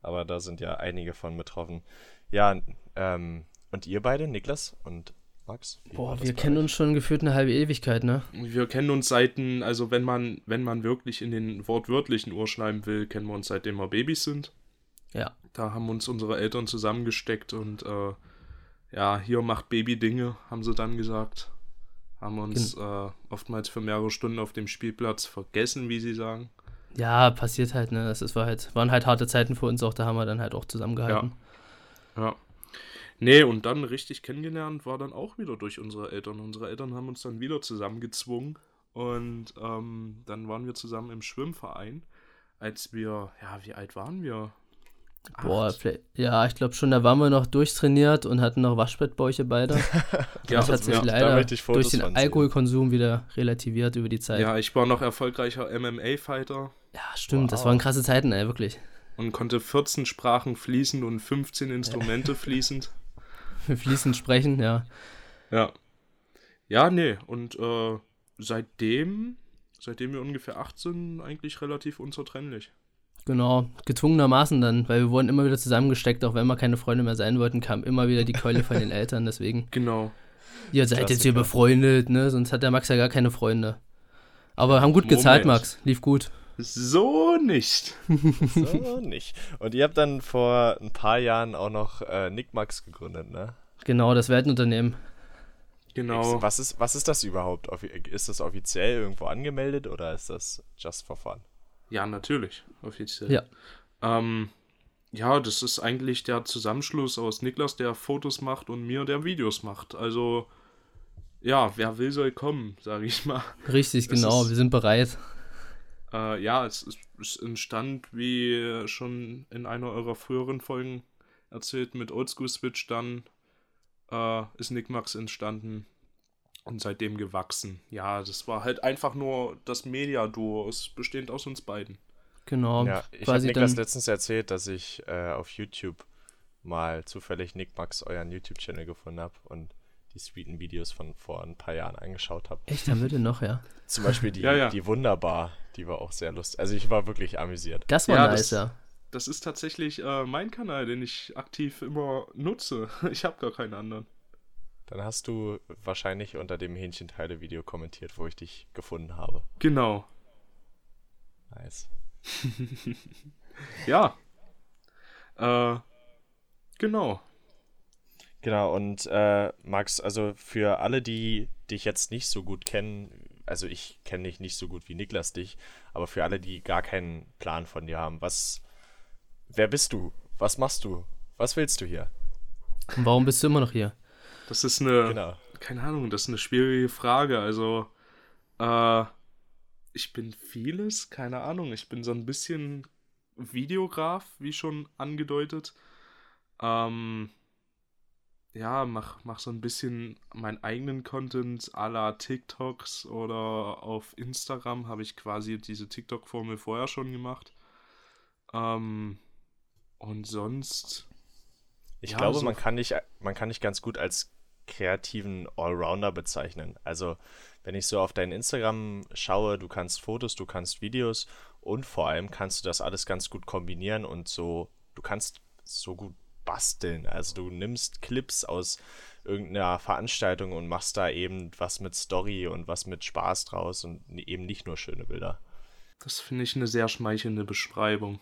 Aber da sind ja einige von betroffen. Ja, ähm, und ihr beide, Niklas und Max? Boah, wir kennen euch? uns schon gefühlt eine halbe Ewigkeit, ne? Wir kennen uns seit, den- also wenn man, wenn man wirklich in den wortwörtlichen Ohr schreiben will, kennen wir uns seitdem wir Babys sind. Ja. Da haben uns unsere Eltern zusammengesteckt und äh, ja, hier macht Baby Dinge, haben sie dann gesagt. Haben uns äh, oftmals für mehrere Stunden auf dem Spielplatz vergessen, wie sie sagen. Ja, passiert halt, ne? Das ist, war halt, waren halt harte Zeiten für uns auch, da haben wir dann halt auch zusammengehalten. Ja. Nee, und dann richtig kennengelernt war dann auch wieder durch unsere Eltern. Unsere Eltern haben uns dann wieder zusammengezwungen und ähm, dann waren wir zusammen im Schwimmverein, als wir, ja, wie alt waren wir? Boah, ja, ich glaube schon, da waren wir noch durchtrainiert und hatten noch Waschbettbäuche beide. ja, das hat sich ja, da leider durch den. Alkoholkonsum wieder relativiert über die Zeit. Ja, ja, ich war noch erfolgreicher MMA-Fighter stimmt, das Wow. waren krasse Zeiten, ey, wirklich. und konnte 14 Sprachen fließend und 15 Instrumente fließend. Fließend sprechen, ja. Ja. Ja, nee, und äh, seitdem, seitdem wir ungefähr 8 sind, eigentlich relativ unzertrennlich. Genau, gezwungenermaßen dann, weil wir wurden immer wieder zusammengesteckt, auch wenn wir keine Freunde mehr sein wollten, kam immer wieder die Keule von den Eltern, deswegen. Genau. Ihr seid jetzt hier befreundet, ne? Sonst hat der Max ja gar keine Freunde. Aber haben gut gezahlt, Moment. Max. Lief gut. So nicht. So nicht. Und ihr habt dann vor ein paar Jahren auch noch äh, Nick Max gegründet, ne? Genau, das Weltenunternehmen. Genau. Was ist, was ist das überhaupt? Ist das offiziell irgendwo angemeldet oder ist das just for fun? Ja, natürlich, offiziell. Ja. Ähm, ja, das ist eigentlich der Zusammenschluss aus Niklas, der Fotos macht, und mir, der Videos macht. Also, ja, wer will, soll kommen, sage ich mal. Richtig, Das genau. ist- Wir sind bereit. Äh, ja, es, ist, es entstand, wie schon in einer eurer früheren Folgen erzählt, mit Oldschool Switch dann äh, ist Nickmax entstanden und seitdem gewachsen. Ja, das war halt einfach nur das Media-Duo, es bestehend aus uns beiden. Genau. Ja, ich habe Niklas dann. letztens erzählt, dass ich äh, auf YouTube mal zufällig Nick Max euren YouTube-Channel gefunden habe und die sweeten Videos von vor ein paar Jahren angeschaut habe. Echt, wir den noch, ja. Zum Beispiel die, Ja, ja. die Wunderbar, die war auch sehr lustig. Also ich war wirklich amüsiert. Das war Ja, nice, das- ja. Das ist tatsächlich äh, mein Kanal, den ich aktiv immer nutze. Ich habe gar keinen anderen. Dann hast du wahrscheinlich unter dem Hähnchenteile-Video kommentiert, wo ich dich gefunden habe. Genau. Nice. Ja. Äh, genau. Genau, und äh, Max, also für alle, die dich jetzt nicht so gut kennen, also ich kenne dich nicht so gut wie Niklas dich, aber für alle, die gar keinen Plan von dir haben, was, wer bist du? Was machst du? Was willst du hier? Und warum bist du immer noch hier? Das ist eine. Genau. keine Ahnung, das ist eine schwierige Frage. Also, äh, ich bin vieles, keine Ahnung. Ich bin so ein bisschen Videograf, wie schon angedeutet. Ähm, ja, mach, mach so ein bisschen meinen eigenen Content à la TikToks oder auf Instagram habe ich quasi diese TikTok-Formel vorher schon gemacht. Ähm, und sonst. Ich Ja, glaube, so- man kann dich, man kann dich ganz gut als kreativen Allrounder bezeichnen. Also, wenn ich so auf dein Instagram schaue, du kannst Fotos, du kannst Videos und vor allem kannst du das alles ganz gut kombinieren und so, du kannst so gut basteln. Also, du nimmst Clips aus irgendeiner Veranstaltung und machst da eben was mit Story und was mit Spaß draus und eben nicht nur schöne Bilder. Das finde ich eine sehr schmeichelnde Beschreibung.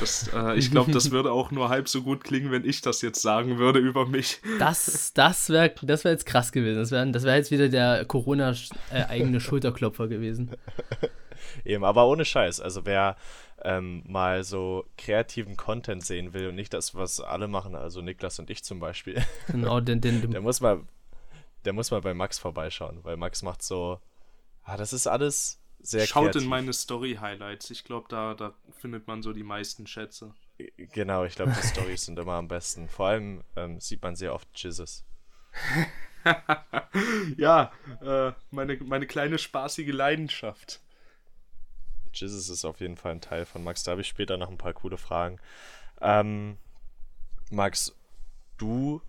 Das, äh, ich glaube, das würde auch nur halb so gut klingen, wenn ich das jetzt sagen würde über mich. Das, das wäre das wär jetzt krass gewesen. Das wäre das wär jetzt wieder der Corona-eigene Schulterklopfer gewesen. Eben, aber ohne Scheiß. Also wer ähm, mal so kreativen Content sehen will und nicht das, was alle machen, also Niklas und ich zum Beispiel, Genau, den, den, der muss mal, der muss mal bei Max vorbeischauen, weil Max macht so, ah, das ist alles sehr Schaut kreativ. in meine Story-Highlights. Ich glaube, da, da findet man so die meisten Schätze. Genau, ich glaube, die Stories sind immer am besten. Vor allem ähm, sieht man sehr oft Jizzes. ja, äh, meine, meine kleine spaßige Leidenschaft. Jizzes ist auf jeden Fall ein Teil von Max. Da habe ich später noch ein paar coole Fragen. Ähm, Max, du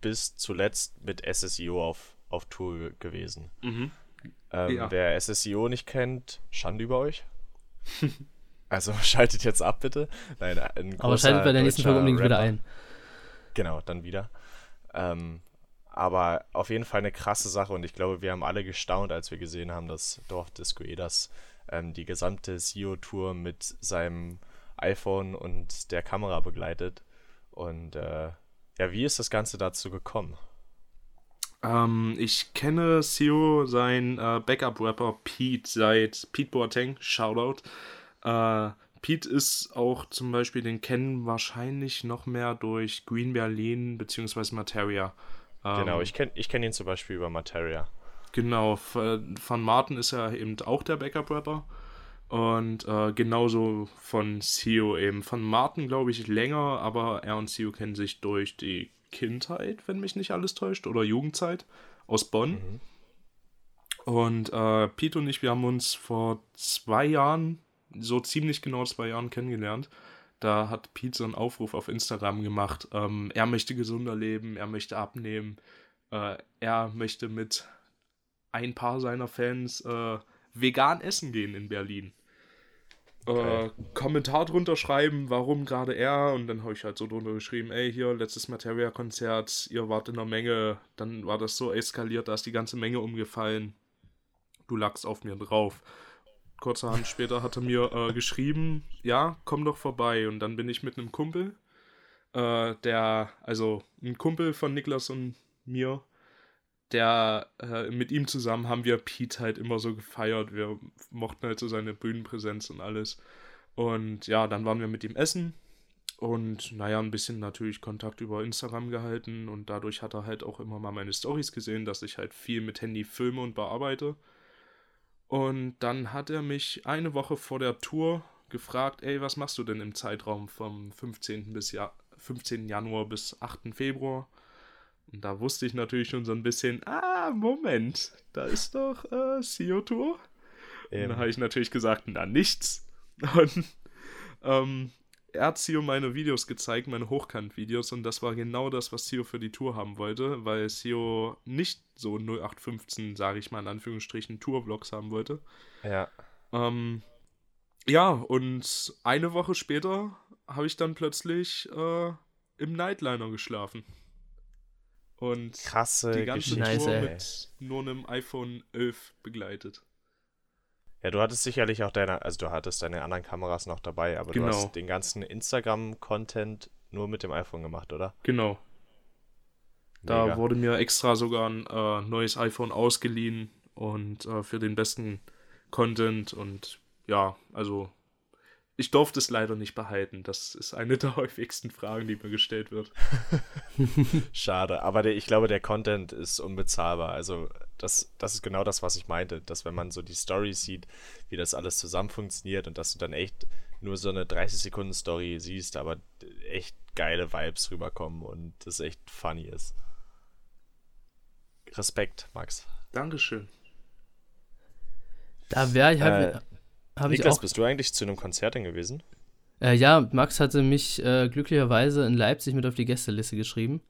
bist zuletzt mit SSIO auf, auf Tour ge- gewesen. Mhm. Ähm, Ja. Wer SSIO nicht kennt, Schande über euch. also schaltet jetzt ab, bitte. Nein, ein aber schaltet bei der nächsten Folge unbedingt wieder ein. Genau, dann wieder. Ähm, aber auf jeden Fall eine krasse Sache und ich glaube, wir haben alle gestaunt, als wir gesehen haben, dass Dorf Disco Edas ähm, die gesamte SEO-Tour mit seinem iPhone und der Kamera begleitet. Und äh, ja, wie ist das Ganze dazu gekommen? Ähm, ich kenne Sio, sein äh, Backup-Rapper Pete seit Pete Boateng, Shoutout. Äh, Pete ist auch zum Beispiel, den kennen wahrscheinlich noch mehr durch Green Berlin bzw. Materia. Ähm, Genau, ich kenne ich kenn ihn zum Beispiel über Materia. Genau, v- von Martin ist er eben auch der Backup-Rapper. Und äh, genauso von Sio eben. Von Martin glaube ich länger, aber er und Sio kennen sich durch die Kindheit, wenn mich nicht alles täuscht, oder Jugendzeit aus Bonn. Und äh, Pete und ich, wir haben uns vor zwei Jahren, so ziemlich genau zwei Jahren kennengelernt. Da hat Pete so einen Aufruf auf Instagram gemacht. Ähm, er möchte gesunder leben, er möchte abnehmen, äh, er möchte mit ein paar seiner Fans äh, vegan essen gehen in Berlin. Äh, Kommentar drunter schreiben, warum gerade er. Und dann habe ich halt so drunter geschrieben, ey, hier, letztes Materia-Konzert, ihr wart in der Menge. Dann war das so eskaliert, da ist die ganze Menge umgefallen. Du lagst auf mir drauf. Kurzerhand später hat er mir äh, geschrieben, ja, komm doch vorbei. Und dann bin ich mit einem Kumpel, äh, der, also ein Kumpel von Niklas und mir, der, äh, mit ihm zusammen haben wir Pete halt immer so gefeiert. Wir mochten halt so seine Bühnenpräsenz und alles. Und ja, dann waren wir mit ihm essen und naja, ein bisschen natürlich Kontakt über Instagram gehalten und dadurch hat er halt auch immer mal meine Stories gesehen, dass ich halt viel mit Handy filme und bearbeite. Und dann hat er mich eine Woche vor der Tour gefragt, ey, was machst du denn im Zeitraum vom 15. bis ja 15. Januar bis 8. Februar? Und da wusste ich natürlich schon so ein bisschen, ah, Moment, da ist doch äh, CO-Tour. Und Eben. dann habe ich natürlich gesagt, na nichts. Und ähm, er hat Sio meine Videos gezeigt, meine Hochkant-Videos, und das war genau das, was Sio für die Tour haben wollte, weil Sio nicht so 0815, sage ich mal in Anführungsstrichen, Tour-Vlogs haben wollte. Ja. Ähm, ja, und eine Woche später habe ich dann plötzlich äh, im Nightliner geschlafen. Und Krasse die ganze Geschichte. Tour mit nur einem iPhone 11 begleitet. Ja, du hattest sicherlich auch deine, also du hattest deine anderen Kameras noch dabei, aber Genau. du hast den ganzen Instagram-Content nur mit dem iPhone gemacht, oder? Genau. Da Mega. wurde mir extra sogar ein äh, neues iPhone ausgeliehen und äh, für den besten Content und ja, also ich durfte es leider nicht behalten. Das ist eine der häufigsten Fragen, die mir gestellt wird. Schade, aber der, ich glaube, der Content ist unbezahlbar. Also das, das ist genau das, was ich meinte, dass wenn man so die Stories sieht, wie das alles zusammen funktioniert und dass du dann echt nur so eine 30-Sekunden-Story siehst, aber echt geile Vibes rüberkommen und das echt funny ist. Respekt, Max. Dankeschön. Da wäre ich, habe Äh, hab ich Niklas, auch. bist du eigentlich zu einem Konzert denn gewesen? Äh, ja, Max hatte mich äh, glücklicherweise in Leipzig mit auf die Gästeliste geschrieben.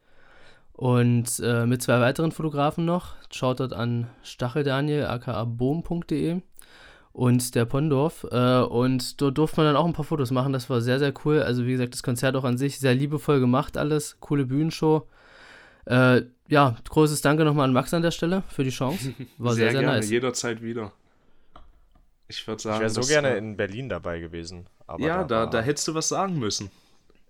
Und äh, mit zwei weiteren Fotografen noch. Shoutout an Stachel Daniel, aka boom.de und der Pondorf. Äh, und dort durfte man dann auch ein paar Fotos machen. Das war sehr, sehr cool. Also, wie gesagt, das Konzert auch an sich sehr liebevoll gemacht, alles. Coole Bühnenshow. Äh, ja, großes Danke nochmal an Max an der Stelle für die Chance. War sehr, sehr, gerne, nice. jederzeit wieder. Ich würde sagen, Ich wäre so gerne war- in Berlin dabei gewesen. Aber ja, da, war- da hättest du was sagen müssen.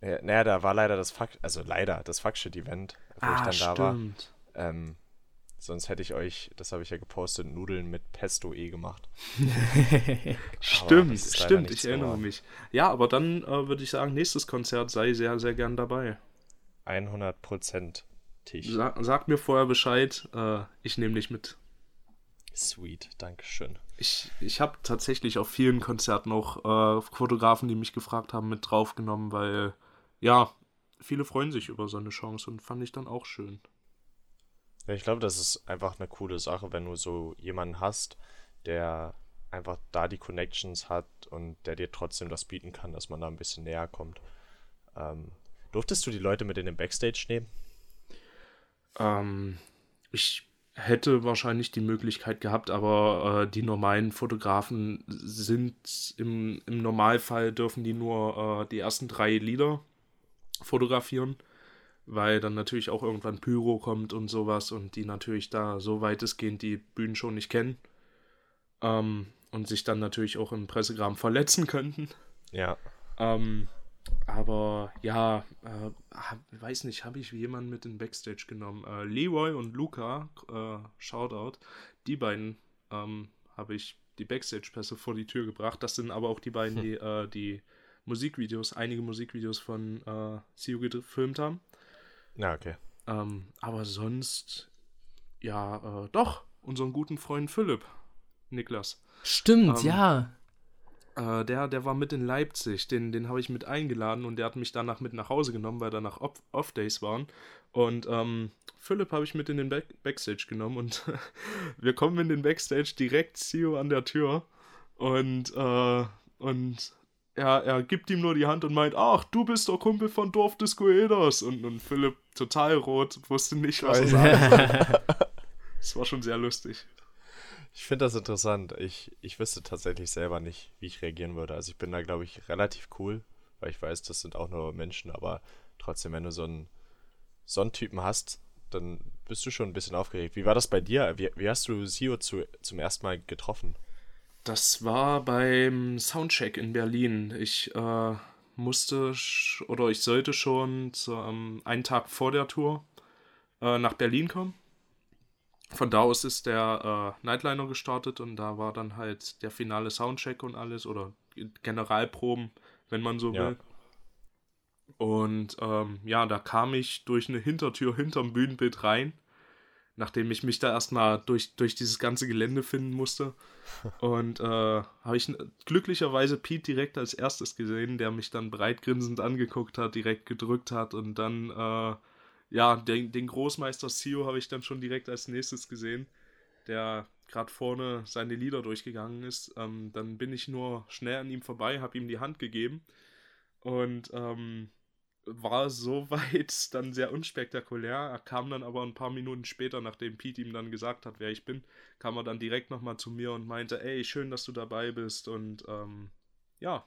Ja, naja, da war leider das Fuck, also leider das Fuckshit-Event, wo Ah, ich dann da war. stimmt. Ähm, sonst hätte ich euch, das habe ich ja gepostet, Nudeln mit Pesto eh gemacht. Stimmt, stimmt, ich erinnere geworden. mich. Ja, aber dann äh, würde ich sagen, nächstes Konzert sei sehr, sehr gern dabei. 100 Prozent Tisch. Sa sag mir vorher Bescheid, äh, ich nehme dich mit. Sweet, Dankeschön. Ich, ich habe tatsächlich auf vielen Konzerten auch äh, Fotografen, die mich gefragt haben, mit draufgenommen, weil, ja, viele freuen sich über so eine Chance und fand ich dann auch schön. Ja, ich glaube, das ist einfach eine coole Sache, wenn du so jemanden hast, der einfach da die Connections hat und der dir trotzdem das bieten kann, dass man da ein bisschen näher kommt. Ähm, durftest du die Leute mit in den Backstage nehmen? Ähm, ich hätte wahrscheinlich die Möglichkeit gehabt, aber äh, die normalen Fotografen sind im, im Normalfall dürfen die nur äh, die ersten drei Lieder fotografieren, weil dann natürlich auch irgendwann Pyro kommt und sowas und die natürlich da so weitestgehend die Bühnen schon nicht kennen ähm, und sich dann natürlich auch im Pressegramm verletzen könnten. Ja. Ähm, aber ja, äh, weiß nicht, habe ich jemanden mit in Backstage genommen? Äh, Leroy und Luca, äh, Shoutout, die beiden ähm, habe ich die Backstage-Pässe vor die Tür gebracht. Das sind aber auch die beiden, die äh, die Musikvideos, einige Musikvideos von äh, Sio gefilmt haben. Ja, okay. Ähm, aber sonst, ja, äh, doch, unseren guten Freund Philipp, Niklas. Stimmt, Ähm, ja. Äh, der, der war mit in Leipzig, den, den habe ich mit eingeladen und der hat mich danach mit nach Hause genommen, weil danach Off- Off-Days waren. Und ähm, Philipp habe ich mit in den Back Backstage genommen und wir kommen in den Backstage direkt Sio an der Tür und, äh, und er, er gibt ihm nur die Hand und meint, ach, du bist der Kumpel von Dorf des Goedas. Und, und Philipp total rot, wusste nicht, was er sagt. Das war schon sehr lustig. Ich finde das interessant. Ich, ich wüsste tatsächlich selber nicht, wie ich reagieren würde. Also ich bin da, glaube ich, relativ cool, weil ich weiß, das sind auch nur Menschen, aber trotzdem, wenn du so einen, so einen Typen hast, dann bist du schon ein bisschen aufgeregt. Wie war das bei dir? Wie, wie hast du Sio zu, zum ersten Mal getroffen? Das war beim Soundcheck in Berlin. Ich äh, musste oder ich sollte schon ähm, einen Tag vor der Tour äh, nach Berlin kommen. Von da aus ist der äh, Nightliner gestartet und da war dann halt der finale Soundcheck und alles oder Generalproben, wenn man so Ja. will. Und ähm, ja, da kam ich durch eine Hintertür hinterm Bühnenbild rein, nachdem ich mich da erstmal durch, durch dieses ganze Gelände finden musste. Und äh, habe ich glücklicherweise Pete direkt als erstes gesehen, der mich dann breitgrinsend angeguckt hat, direkt gedrückt hat und dann, äh, ja, den, den Großmeister Sio habe ich dann schon direkt als nächstes gesehen, der gerade vorne seine Lieder durchgegangen ist. Ähm, dann bin ich nur schnell an ihm vorbei, habe ihm die Hand gegeben und ähm, war soweit dann sehr unspektakulär. Er kam dann aber ein paar Minuten später, nachdem Pete ihm dann gesagt hat, wer ich bin, kam er dann direkt nochmal zu mir und meinte, ey, schön, dass du dabei bist. Und ähm, ja,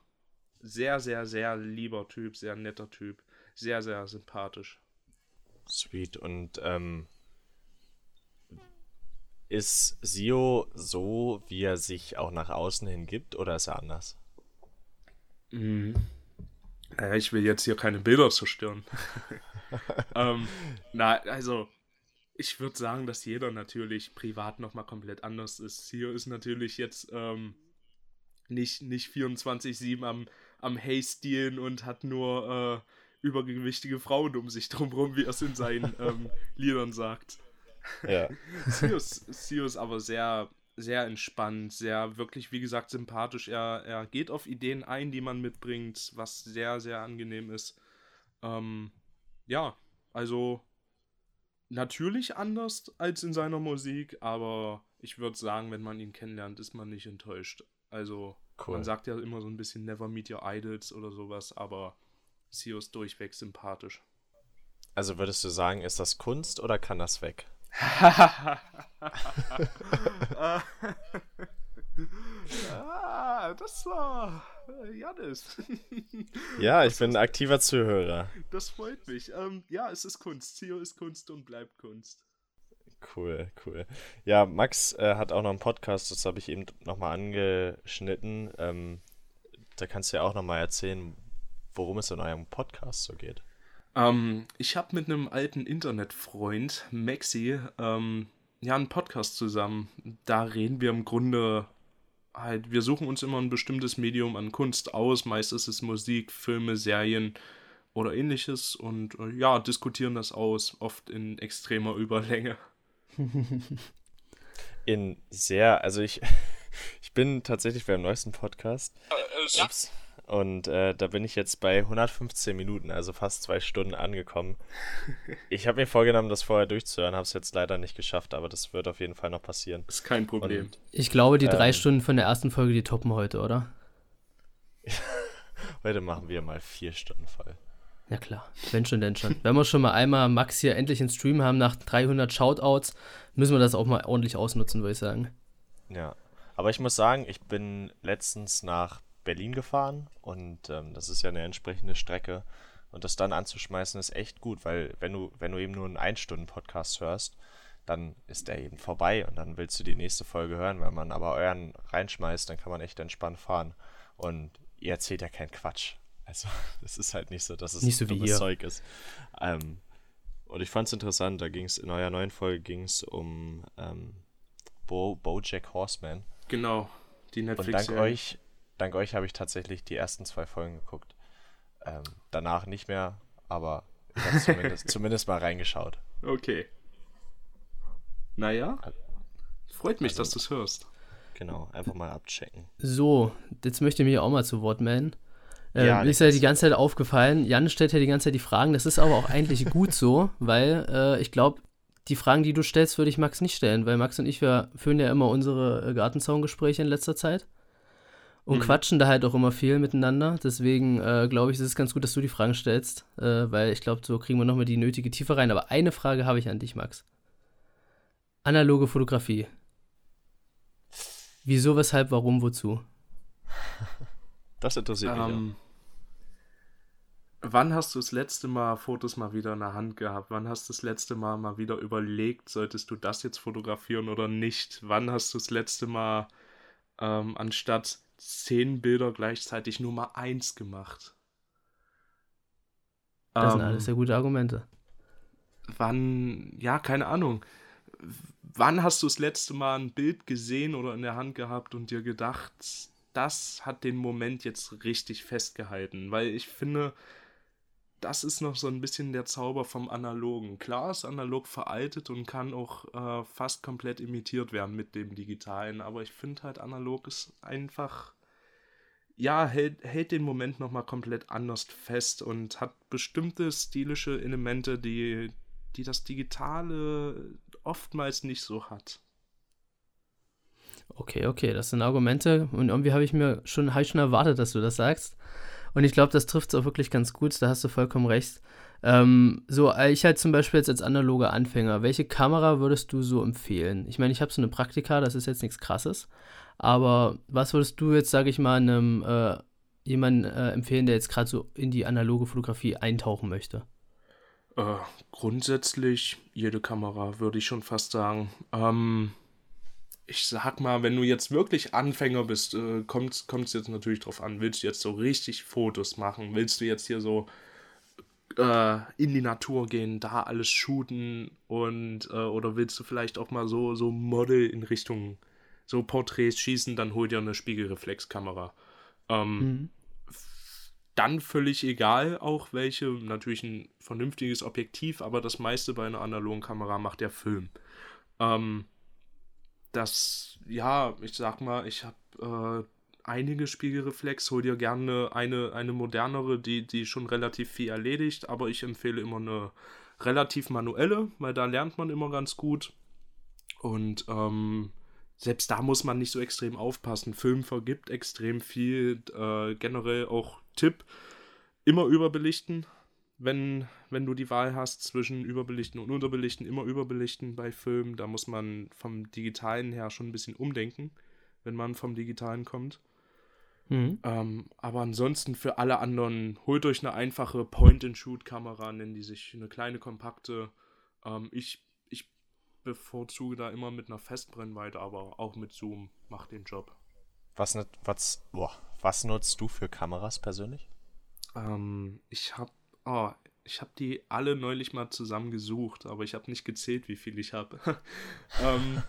sehr, sehr, sehr lieber Typ, sehr netter Typ, sehr, sehr sympathisch. Sweet. Und ähm, ist Sio so, wie er sich auch nach außen hin gibt, oder ist er anders? Mhm. Naja, ich will jetzt hier keine Bilder zerstören. ähm, na, also, ich würde sagen, dass jeder natürlich privat nochmal komplett anders ist. Hier ist natürlich jetzt ähm, nicht, nicht 24-7 am, am Haystilen und hat nur äh, übergewichtige Frauen um sich drumherum, wie er es in seinen ähm, Liedern sagt. Ja. Sius, Sius aber sehr, sehr entspannt, sehr wirklich, wie gesagt, sympathisch. Er, er geht auf Ideen ein, die man mitbringt, was sehr, sehr angenehm ist. Ähm, ja, also natürlich anders als in seiner Musik, aber ich würde sagen, wenn man ihn kennenlernt, ist man nicht enttäuscht. Also, Cool. man sagt ja immer so ein bisschen Never Meet Your Idols oder sowas, aber Sio ist durchweg sympathisch. Also würdest du sagen, ist das Kunst oder kann das weg? ah, das war Janis. Ja, ich bin ein aktiver Zuhörer. Das freut mich. Ähm, ja, es ist Kunst. Sio ist Kunst und bleibt Kunst. Cool, cool. Ja, Max äh, hat auch noch einen Podcast, das habe ich eben nochmal angeschnitten. Ähm, da kannst du ja auch nochmal erzählen, worum es in eurem Podcast so geht. Ähm, ich habe mit einem alten Internetfreund, Maxi, ähm, ja, einen Podcast zusammen. Da reden wir im Grunde halt, wir suchen uns immer ein bestimmtes Medium an Kunst aus. Meist ist es Musik, Filme, Serien oder ähnliches und äh, ja, diskutieren das aus, oft in extremer Überlänge. In sehr, also ich, ich bin tatsächlich beim neuesten Podcast. Ups. Und äh, da bin ich jetzt bei 115 Minuten, also fast zwei Stunden angekommen. Ich habe mir vorgenommen, das vorher durchzuhören, habe es jetzt leider nicht geschafft, aber das wird auf jeden Fall noch passieren. Ist kein Problem. Und Ich glaube, die drei Ähm. Stunden von der ersten Folge, die toppen heute, oder? heute machen wir mal vier Stunden voll. Ja klar, wenn schon, denn schon. Wenn wir schon mal einmal Max hier endlich in Stream haben nach 300 Shoutouts, müssen wir das auch mal ordentlich ausnutzen, würde ich sagen. Ja, aber ich muss sagen, ich bin letztens nach Berlin gefahren und ähm, das ist ja eine entsprechende Strecke und das dann anzuschmeißen ist echt gut, weil wenn du, wenn du eben nur einen Ein-Stunden-Podcast hörst, dann ist der eben vorbei und dann willst du die nächste Folge hören. Wenn man aber euren reinschmeißt, dann kann man echt entspannt fahren und ihr erzählt ja keinen Quatsch. Also es ist halt nicht so, dass es Nicht so wie dummes hier. Zeug ist. Ähm, und ich fand es interessant, da ging es in eurer neuen Folge ging es um ähm, Bo Bojack Horseman. Genau, die Und netflix dank euch, dank euch habe ich tatsächlich die ersten zwei Folgen geguckt. Ähm, danach nicht mehr, aber ich habe zumindest, zumindest mal reingeschaut. Okay. Naja, freut mich, Also- dass du es hörst. Genau, einfach mal abchecken. So, jetzt möchte ich mich auch mal zu Wort melden. Äh, Ja, mir ist ja die ganze Zeit aufgefallen, Jan stellt ja die ganze Zeit die Fragen, das ist aber auch eigentlich gut so, weil äh, ich glaube, die Fragen, die du stellst, würde ich Max nicht stellen, weil Max und ich, wir führen ja immer unsere äh, Gartenzaungespräche in letzter Zeit und Mhm. quatschen da halt auch immer viel miteinander. Deswegen äh, glaube ich, ist es ganz gut, dass du die Fragen stellst, äh, weil ich glaube, so kriegen wir nochmal die nötige Tiefe rein. Aber eine Frage habe ich an dich, Max. Analoge Fotografie. Wieso, weshalb, warum, wozu? Das interessiert mich Ähm, wann hast du das letzte Mal Fotos mal wieder in der Hand gehabt? Wann hast du das letzte Mal mal wieder überlegt, solltest du das jetzt fotografieren oder nicht? Wann hast du das letzte Mal ähm, anstatt zehn Bilder gleichzeitig nur mal eins gemacht? Das sind Ähm, alles sehr gute Argumente. wann, ja, keine Ahnung. Wann hast du das letzte Mal ein Bild gesehen oder in der Hand gehabt und dir gedacht, das hat den Moment jetzt richtig festgehalten? Weil ich finde, das ist noch so ein bisschen der Zauber vom Analogen. Klar ist analog veraltet und kann auch äh, fast komplett imitiert werden mit dem Digitalen, aber ich finde halt, analog ist einfach, ja, hält, hält den Moment nochmal komplett anders fest und hat bestimmte stilische Elemente, die, die das Digitale oftmals nicht so hat. Okay, okay, das sind Argumente und irgendwie habe ich mir schon, hab ich schon erwartet, dass du das sagst. Und ich glaube, das trifft es auch wirklich ganz gut, da hast du vollkommen recht. Ähm, so, äh, ich halt zum Beispiel jetzt als analoger Anfänger, welche Kamera würdest du so empfehlen? Ich meine, ich habe so eine Praktika, das ist jetzt nichts krasses, aber was würdest du jetzt, sage ich mal, einem äh, jemanden äh, empfehlen, der jetzt gerade so in die analoge Fotografie eintauchen möchte? Äh, grundsätzlich jede Kamera, würde ich schon fast sagen. Ähm, ich sag mal, wenn du jetzt wirklich Anfänger bist, äh, kommt es jetzt natürlich drauf an, willst du jetzt so richtig Fotos machen? Willst du jetzt hier so äh, in die Natur gehen, da alles shooten und äh, oder willst du vielleicht auch mal so, so Model in Richtung so Porträts schießen, dann hol dir eine Spiegelreflexkamera. Ähm, Mhm. dann völlig egal, auch welche, natürlich ein vernünftiges Objektiv, aber das meiste bei einer analogen Kamera macht der Film. Ähm, das, ja, ich sag mal, ich habe äh, einige Spiegelreflex, hol dir gerne eine, eine modernere, die, die schon relativ viel erledigt, aber ich empfehle immer eine relativ manuelle, weil da lernt man immer ganz gut. Und ähm, selbst da muss man nicht so extrem aufpassen. Film vergibt extrem viel. Äh, generell auch Tipp, immer überbelichten. Wenn, wenn du die Wahl hast zwischen überbelichten und unterbelichten, immer überbelichten bei Filmen. Da muss man vom Digitalen her schon ein bisschen umdenken, wenn man vom Digitalen kommt. Mhm. Ähm, aber ansonsten für alle anderen, holt euch eine einfache Point-and-Shoot-Kamera, nennen die sich, eine kleine, kompakte. Ähm, ich, ich bevorzuge da immer mit einer Festbrennweite, aber auch mit Zoom macht den Job. Was, was, boah, was nutzt du für Kameras persönlich? Ähm, ich habe oh, ich hab die alle neulich mal zusammen gesucht, aber ich habe nicht gezählt, wie viel ich habe. ähm,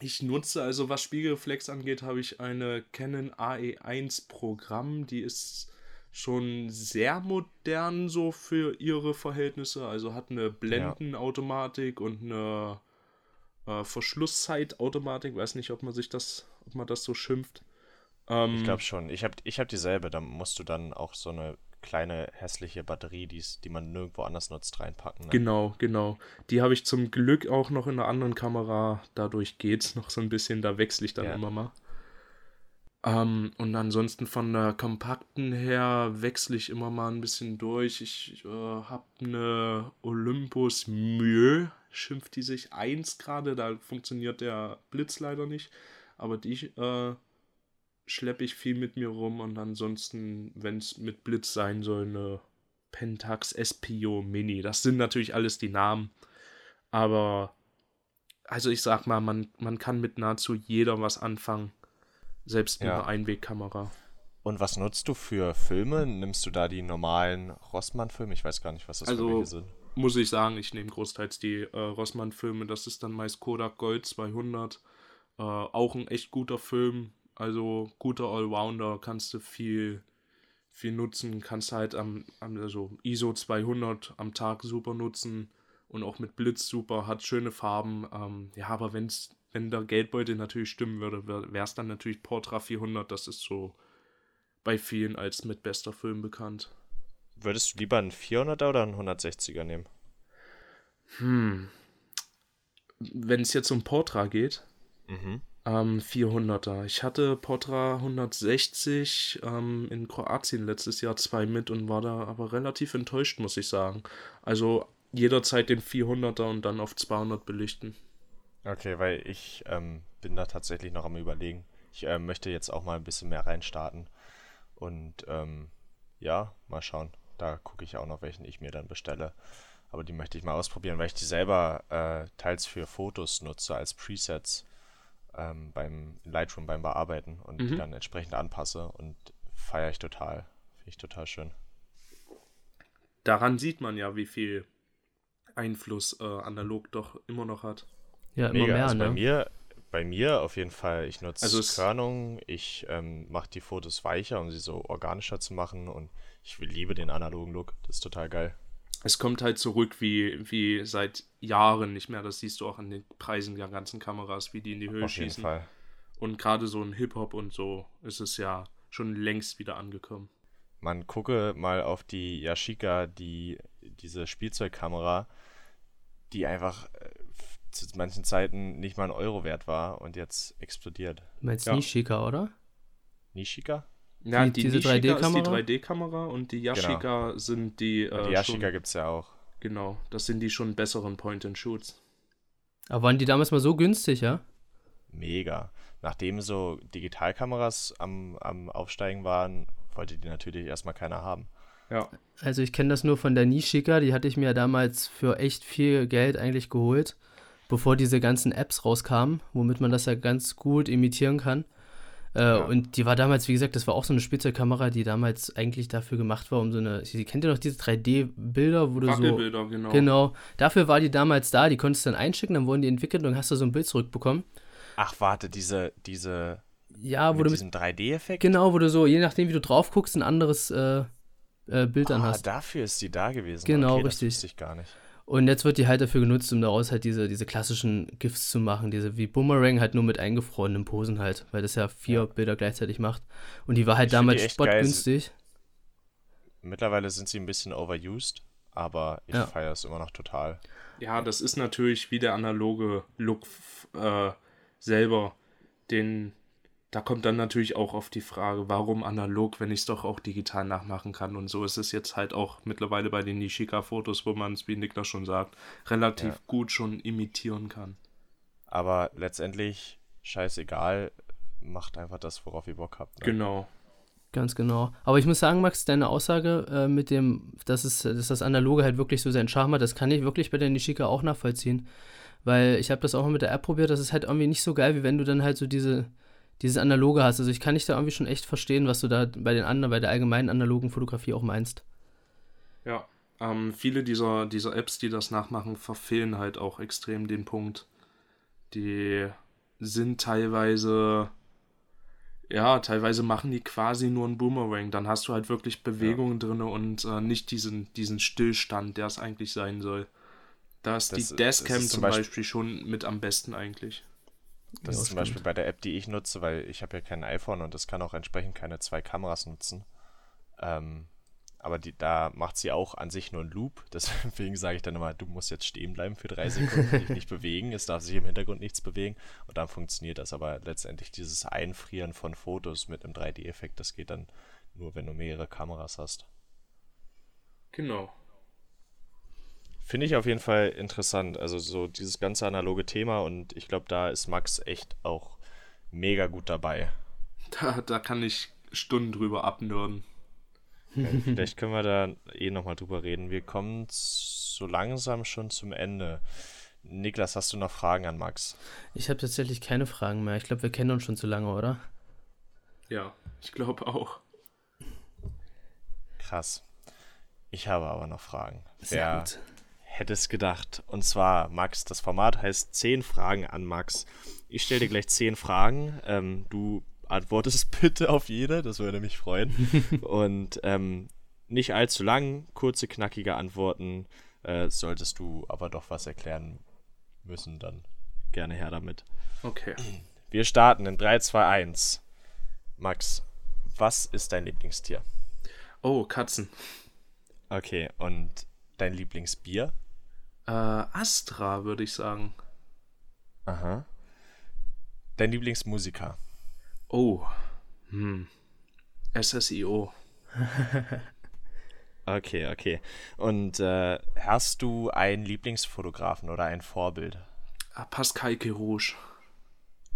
ich nutze also, was Spiegelreflex angeht, habe ich eine Canon AE1 Programm, die ist schon sehr modern so für ihre Verhältnisse, also hat eine Blendenautomatik und eine äh, Verschlusszeitautomatik, weiß nicht, ob man sich das, ob man das so schimpft. Ähm, Ich glaube schon. Ich habe ich hab dieselbe. Da musst du dann auch so eine kleine hässliche Batterie, die's, die man nirgendwo anders nutzt, reinpacken. Ne? Genau, genau. Die habe ich zum Glück auch noch in einer anderen Kamera. Dadurch geht's noch so ein bisschen. Da wechsle ich dann Ja. immer mal. Ähm, und ansonsten von der kompakten her wechsle ich immer mal ein bisschen durch. Ich äh, habe eine Olympus Mieux, schimpft die sich 1 gerade. Da funktioniert der Blitz leider nicht. Aber die äh, schleppe ich viel mit mir rum. Und ansonsten, wenn es mit Blitz sein soll, eine Pentax Espio Mini. Das sind natürlich alles die Namen. Aber, also ich sag mal, man, man kann mit nahezu jeder was anfangen. Selbst mit Ja. einer Einwegkamera. Und was nutzt du für Filme? Nimmst du da die normalen Rossmann-Filme? Ich weiß gar nicht, was das für Also, welche sind. muss ich sagen, ich nehme großteils die äh, Rossmann-Filme. Das ist dann meist Kodak Gold 200. Äh, auch ein echt guter Film. Also guter Allrounder. Kannst du viel, viel nutzen. Kannst halt am, am also ISO 200 am Tag super nutzen. Und auch mit Blitz super. Hat schöne Farben. Ähm, ja, aber wenn's, wenn der Geldbeutel natürlich stimmen würde, wäre es dann natürlich Portra 400. Das ist so bei vielen als mit bester Film bekannt. Würdest du lieber einen 400er oder einen 160er nehmen? Hm. Wenn es jetzt um Portra geht, Mhm. Ähm, 400er. Ich hatte Portra 160 ähm, in Kroatien letztes Jahr zwei mit und war da aber relativ enttäuscht, muss ich sagen. Also jederzeit den 400er und dann auf 200 belichten. Okay, weil ich ähm, bin da tatsächlich noch am Überlegen. Ich äh, möchte jetzt auch mal ein bisschen mehr reinstarten. Und ähm, ja, mal schauen. Da gucke ich auch noch, welchen ich mir dann bestelle. Aber die möchte ich mal ausprobieren, weil ich die selber äh, teils für Fotos nutze als Presets ähm, beim Lightroom beim Bearbeiten und die Mhm. dann entsprechend anpasse und feiere ich total. Finde ich total schön. Daran sieht man ja, wie viel Einfluss äh, analog doch immer noch hat. Ja, immer Mega. mehr, also bei ne? mir, bei mir auf jeden Fall, ich nutze Also Körnung, ich ähm, mache die Fotos weicher, um sie so organischer zu machen und ich liebe den analogen Look. Das ist total geil. Es kommt halt zurück wie, wie seit Jahren nicht mehr. Das siehst du auch an den Preisen der ganzen Kameras, wie die in die Höhe Auf jeden schießen. Fall. Und gerade so in Hip-Hop und so ist es ja schon längst wieder angekommen. Man gucke mal auf die Yashica, die, diese Spielzeugkamera, die einfach äh, zu manchen Zeiten nicht mal ein Euro wert war und jetzt explodiert. Du meinst Ja. Nishika, oder? Nishika? Ja, Die- die, diese Nishika ist die 3D-Kamera? 3D-Kamera und die Yashica sind die, äh, die Yashica schon, gibt es ja auch. genau, das sind die schon besseren Point-and-Shoots. Aber waren die damals mal so günstig, ja? Mega. Nachdem so Digitalkameras am, am Aufsteigen waren, wollte die natürlich erstmal keiner haben. Ja. Also ich kenne das nur von der Nishika, die hatte ich mir damals für echt viel Geld eigentlich geholt, bevor diese ganzen Apps rauskamen, womit man das ja ganz gut imitieren kann. Äh, Und die war damals, wie gesagt, das war auch so eine Spielzeugkamera, die damals eigentlich dafür gemacht war, um so eine, sie kennt ihr noch diese 3D-Bilder, wo du so, genau. genau, dafür war die damals da, die konntest du dann einschicken, dann wurden die entwickelt und dann hast du so ein Bild zurückbekommen. Ach, warte, diese, diese, Ja, wo mit du mit, diesem 3D-Effekt? genau, wo du so, je nachdem, wie du drauf guckst, ein anderes äh, äh, Bild dann Ah, hast. dafür ist die da gewesen. Genau, okay, Das richtig. wusste ich gar nicht. Und jetzt wird die halt dafür genutzt, um daraus halt diese, diese klassischen GIFs zu machen, diese wie Boomerang halt nur mit eingefrorenen Posen halt, weil das ja vier Bilder gleichzeitig macht. Und die war halt Ich damals die echt geil. spottgünstig. Mittlerweile sind sie ein bisschen overused, aber ich Ja. feiere es immer noch total. Ja, das ist natürlich wie der analoge Look äh, selber. Den, da kommt dann natürlich auch auf die Frage, warum analog, wenn ich es doch auch digital nachmachen kann. Und so ist es jetzt halt auch mittlerweile bei den Nishika-Fotos, wo man es, wie Niklas schon sagt, relativ Ja. gut schon imitieren kann. Aber letztendlich, scheißegal, macht einfach das, worauf ihr Bock habt. Ne? Genau. Ganz genau. Aber ich muss sagen, Max, deine Aussage äh, mit dem, dass, es, dass das Analoge halt wirklich so seinen Charme hat, das kann ich wirklich bei der Nishika auch nachvollziehen. Weil ich habe das auch mal mit der App probiert, das ist halt irgendwie nicht so geil, wie wenn du dann halt so diese, dieses Analoge hast. Also ich kann dich da irgendwie schon echt verstehen, was du da bei den anderen, bei der allgemeinen analogen Fotografie auch meinst. Ja, ähm, viele dieser, dieser Apps, die das nachmachen, verfehlen halt auch extrem den Punkt. Die sind teilweise, ja, teilweise machen die quasi nur einen Boomerang. Dann hast du halt wirklich Bewegungen drin und äh, nicht diesen, diesen Stillstand, der es eigentlich sein soll. Da ist Das- die das Dashcam zum zum Beispiel- Beispiel schon mit am besten eigentlich. Das Ja, ist zum Beispiel stimmt. bei der App, die ich nutze, weil ich habe ja kein iPhone und das kann auch entsprechend keine zwei Kameras nutzen. Ähm, aber die, da macht sie auch an sich nur einen Loop. Deswegen sage ich dann immer, du musst jetzt stehen bleiben für drei Sekunden, dich nicht bewegen. Es darf sich im Hintergrund nichts bewegen und dann funktioniert das. Aber letztendlich dieses Einfrieren von Fotos mit einem 3D-Effekt, das geht dann nur, wenn du mehrere Kameras hast. Genau. Finde ich auf jeden Fall interessant. Also so dieses ganze analoge Thema und ich glaube, da ist Max echt auch mega gut dabei. Da, da kann ich Stunden drüber abnörden. Ja, Vielleicht können wir da eh nochmal drüber reden. Wir kommen so langsam schon zum Ende. Niklas, hast du noch Fragen an Max? Ich habe tatsächlich keine Fragen mehr. Ich glaube, wir kennen uns schon zu lange, oder? Ja, ich glaube auch. Krass. Ich habe aber noch Fragen. Sehr Wer gut. Hätte es gedacht? Und zwar, Max, das Format heißt 10 Fragen an Max. Ich stelle dir gleich 10 Fragen. Ähm, du antwortest bitte auf jede, das würde mich freuen. Und ähm, nicht allzu lang, kurze, knackige Antworten. Äh, solltest du aber doch was erklären müssen, dann gerne her damit. Okay. Wir starten in 3, 2, 1. Max, was ist dein Lieblingstier? Oh, Katzen. Okay, und dein Lieblingsbier? Äh, Astra, würde ich sagen. Aha. Dein Lieblingsmusiker? Oh. Hm. SSIO. Okay, okay. Und äh, hast du einen Lieblingsfotografen oder ein Vorbild? Ah, Pascal Quirouge.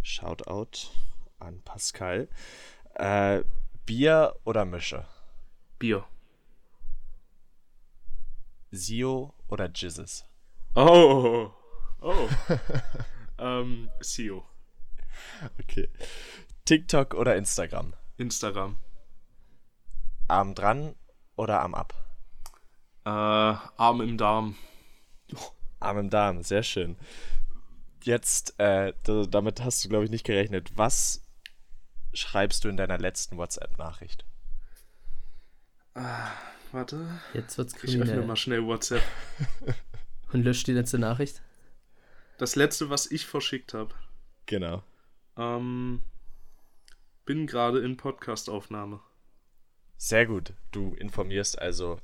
Shoutout an Pascal. Äh, Bier oder Mische? Bier. Sio oder Jizzes? Oh. Oh. ähm, SEO. Okay. TikTok oder Instagram? Instagram. Arm dran oder Arm ab? Äh, Arm im Darm. Arm im Darm, sehr schön. Jetzt, äh, damit hast du, glaube ich, nicht gerechnet. Was schreibst du in deiner letzten WhatsApp-Nachricht? Warte. Jetzt wird's Ich öffne kriminell. mal schnell WhatsApp. Und löscht die letzte Nachricht. Das letzte, was ich verschickt habe. Genau. Ähm, bin gerade in Podcastaufnahme. Sehr gut. Du informierst also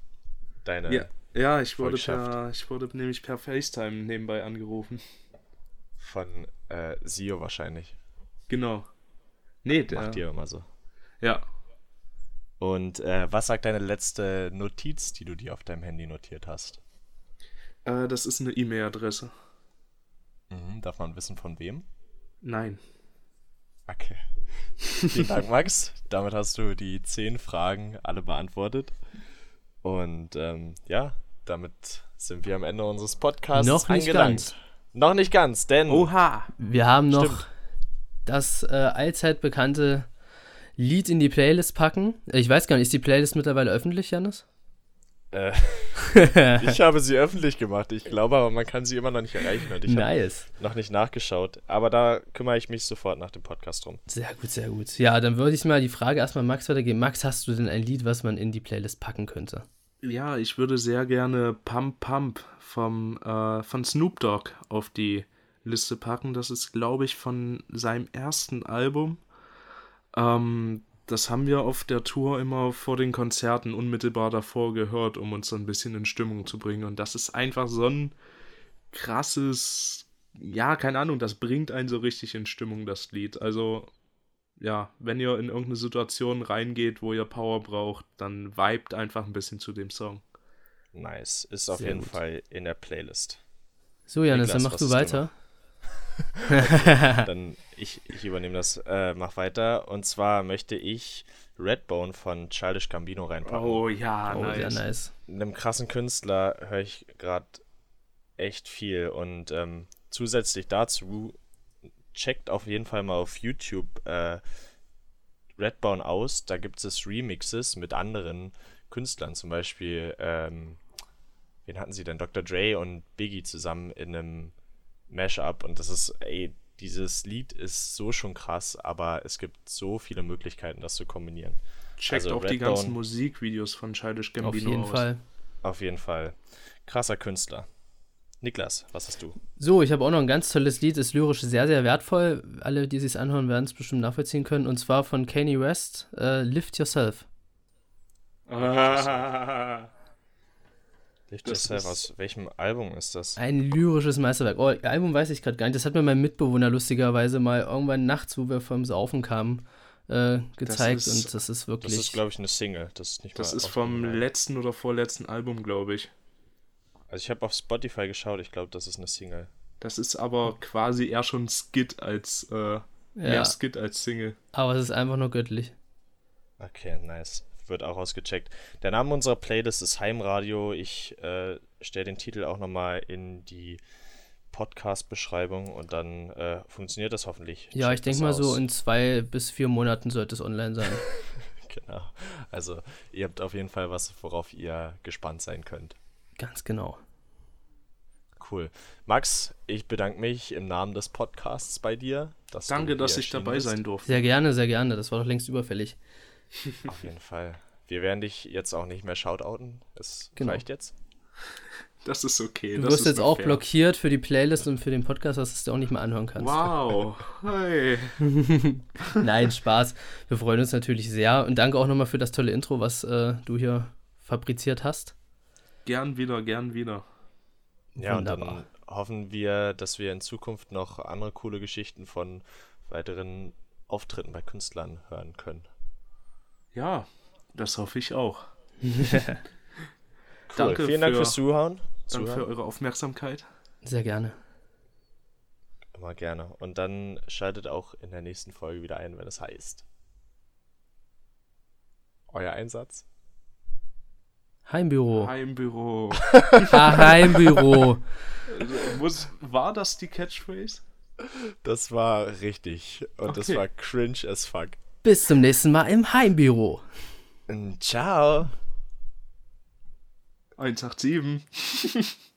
deine. Ja, ja ich, wurde per, ich wurde nämlich per FaceTime nebenbei angerufen. Von äh, Sio wahrscheinlich. Genau. Nee, der. Macht ihr immer so. Ja. Und äh, was sagt deine letzte Notiz, die du dir auf deinem Handy notiert hast? Äh, das ist eine E-Mail-Adresse. Mhm, darf man wissen, von wem? Nein. Okay. Vielen Dank, Max. Damit hast du die zehn Fragen alle beantwortet. Und ähm, ja, damit sind wir am Ende unseres Podcasts Noch nicht angelangt. ganz. Noch nicht ganz, denn Oha! Wir haben noch Stimmt. das äh, allzeit bekannte Lied in die Playlist packen. Ich weiß gar nicht, ist die Playlist mittlerweile öffentlich, Janis? Äh, ich habe sie öffentlich gemacht. Ich glaube aber, man kann sie immer noch nicht erreichen. Und ich habe Nice. noch nicht nachgeschaut. Aber da kümmere ich mich sofort nach dem Podcast drum. Sehr gut, sehr gut. Ja, dann würde ich mal die Frage erstmal Max weitergeben. Max, hast du denn ein Lied, was man in die Playlist packen könnte? Ja, ich würde sehr gerne Pump Pump vom, äh, von Snoop Dogg auf die Liste packen. Das ist, glaube ich, von seinem ersten Album. Ähm, das haben wir auf der Tour immer vor den Konzerten unmittelbar davor gehört, um uns so ein bisschen in Stimmung zu bringen. Und das ist einfach so ein krasses, ja, keine Ahnung, das bringt einen so richtig in Stimmung, das Lied. Also, ja, wenn ihr in irgendeine Situation reingeht, wo ihr Power braucht, dann vibet einfach ein bisschen zu dem Song. Nice. Ist auf Sehr jeden gut. Fall in der Playlist. So, Janis, dann mach was du ist weiter. Dann ich, ich übernehme das, äh, mach weiter. Und zwar möchte ich Redbone von Childish Gambino reinpacken. Oh ja, Oh, nice. sehr nice. einem krassen Künstler höre ich gerade echt viel und ähm, zusätzlich dazu checkt auf jeden Fall mal auf YouTube äh, Redbone aus. Da gibt es Remixes mit anderen Künstlern, zum Beispiel, ähm, wen hatten sie denn? Dr. Dre und Biggie zusammen in einem Mashup und das ist, ey, dieses Lied ist so schon krass, aber es gibt so viele Möglichkeiten, das zu kombinieren. Checkt Also auch die Redbone- ganzen Musikvideos von Childish Gambino Auf jeden aus. Fall. Auf jeden Fall. Krasser Künstler. Niklas, was hast du? So, ich habe auch noch ein ganz tolles Lied, ist lyrisch sehr, sehr wertvoll. Alle, die sich anhören, werden es bestimmt nachvollziehen können. Und zwar von Kanye West, äh, Lift Yourself. Ah. Das ist- aus welchem Album ist das? Ein lyrisches Meisterwerk. Oh, Album weiß ich gerade gar nicht. Das hat mir mein Mitbewohner lustigerweise mal irgendwann nachts, wo wir vom Saufen kamen, äh, gezeigt. ist- und das ist wirklich. Das ist, glaube ich, eine Single. Das ist nicht Das mal ist vom dem- letzten oder vorletzten Album, glaube ich. Also ich habe auf Spotify geschaut, ich glaube, das ist eine Single. Das ist aber quasi eher schon Skit als äh, ja, mehr Skit als Single. aber es ist einfach nur göttlich. Okay, nice. Wird auch ausgecheckt. Der Name unserer Playlist ist Heimradio. Ich äh, stelle den Titel auch nochmal in die Podcast-Beschreibung und dann äh, funktioniert das hoffentlich. Ja, Checkt ich denke mal so aus. in zwei bis vier Monaten sollte es online sein. Genau. Also, ihr habt auf jeden Fall was, worauf ihr gespannt sein könnt. Ganz genau. Cool. Max, ich bedanke mich im Namen des Podcasts bei dir. Danke, dass ich dabei bist. sein durfte. Sehr gerne, sehr gerne. Das war doch längst überfällig. Auf jeden Fall. Wir werden dich jetzt auch nicht mehr shoutouten. Es Genau. reicht jetzt. Das ist okay. Du das wirst ist jetzt auch fair. blockiert für die Playlist und für den Podcast, was du auch nicht mehr anhören kannst. Wow. Hey. Nein, Spaß. Wir freuen uns natürlich sehr. Und danke auch nochmal für das tolle Intro, was äh, du hier fabriziert hast. Gern wieder, gern wieder. Ja, und Wunderbar. dann hoffen wir, dass wir in Zukunft noch andere coole Geschichten von weiteren Auftritten bei Künstlern hören können. Ja, das hoffe ich auch. Cool. Danke Vielen Dank für- fürs Zuhören. Danke für Zuhören. eure Aufmerksamkeit. Sehr gerne. Immer gerne. Und dann schaltet auch in der nächsten Folge wieder ein, wenn es heißt. Euer Einsatz? Heimbüro. Heimbüro. Ah, Heimbüro. Muss, war das die Catchphrase? Das war richtig. Und das Okay. war cringe as fuck. Bis zum nächsten Mal im Heimbüro. Ciao. 187.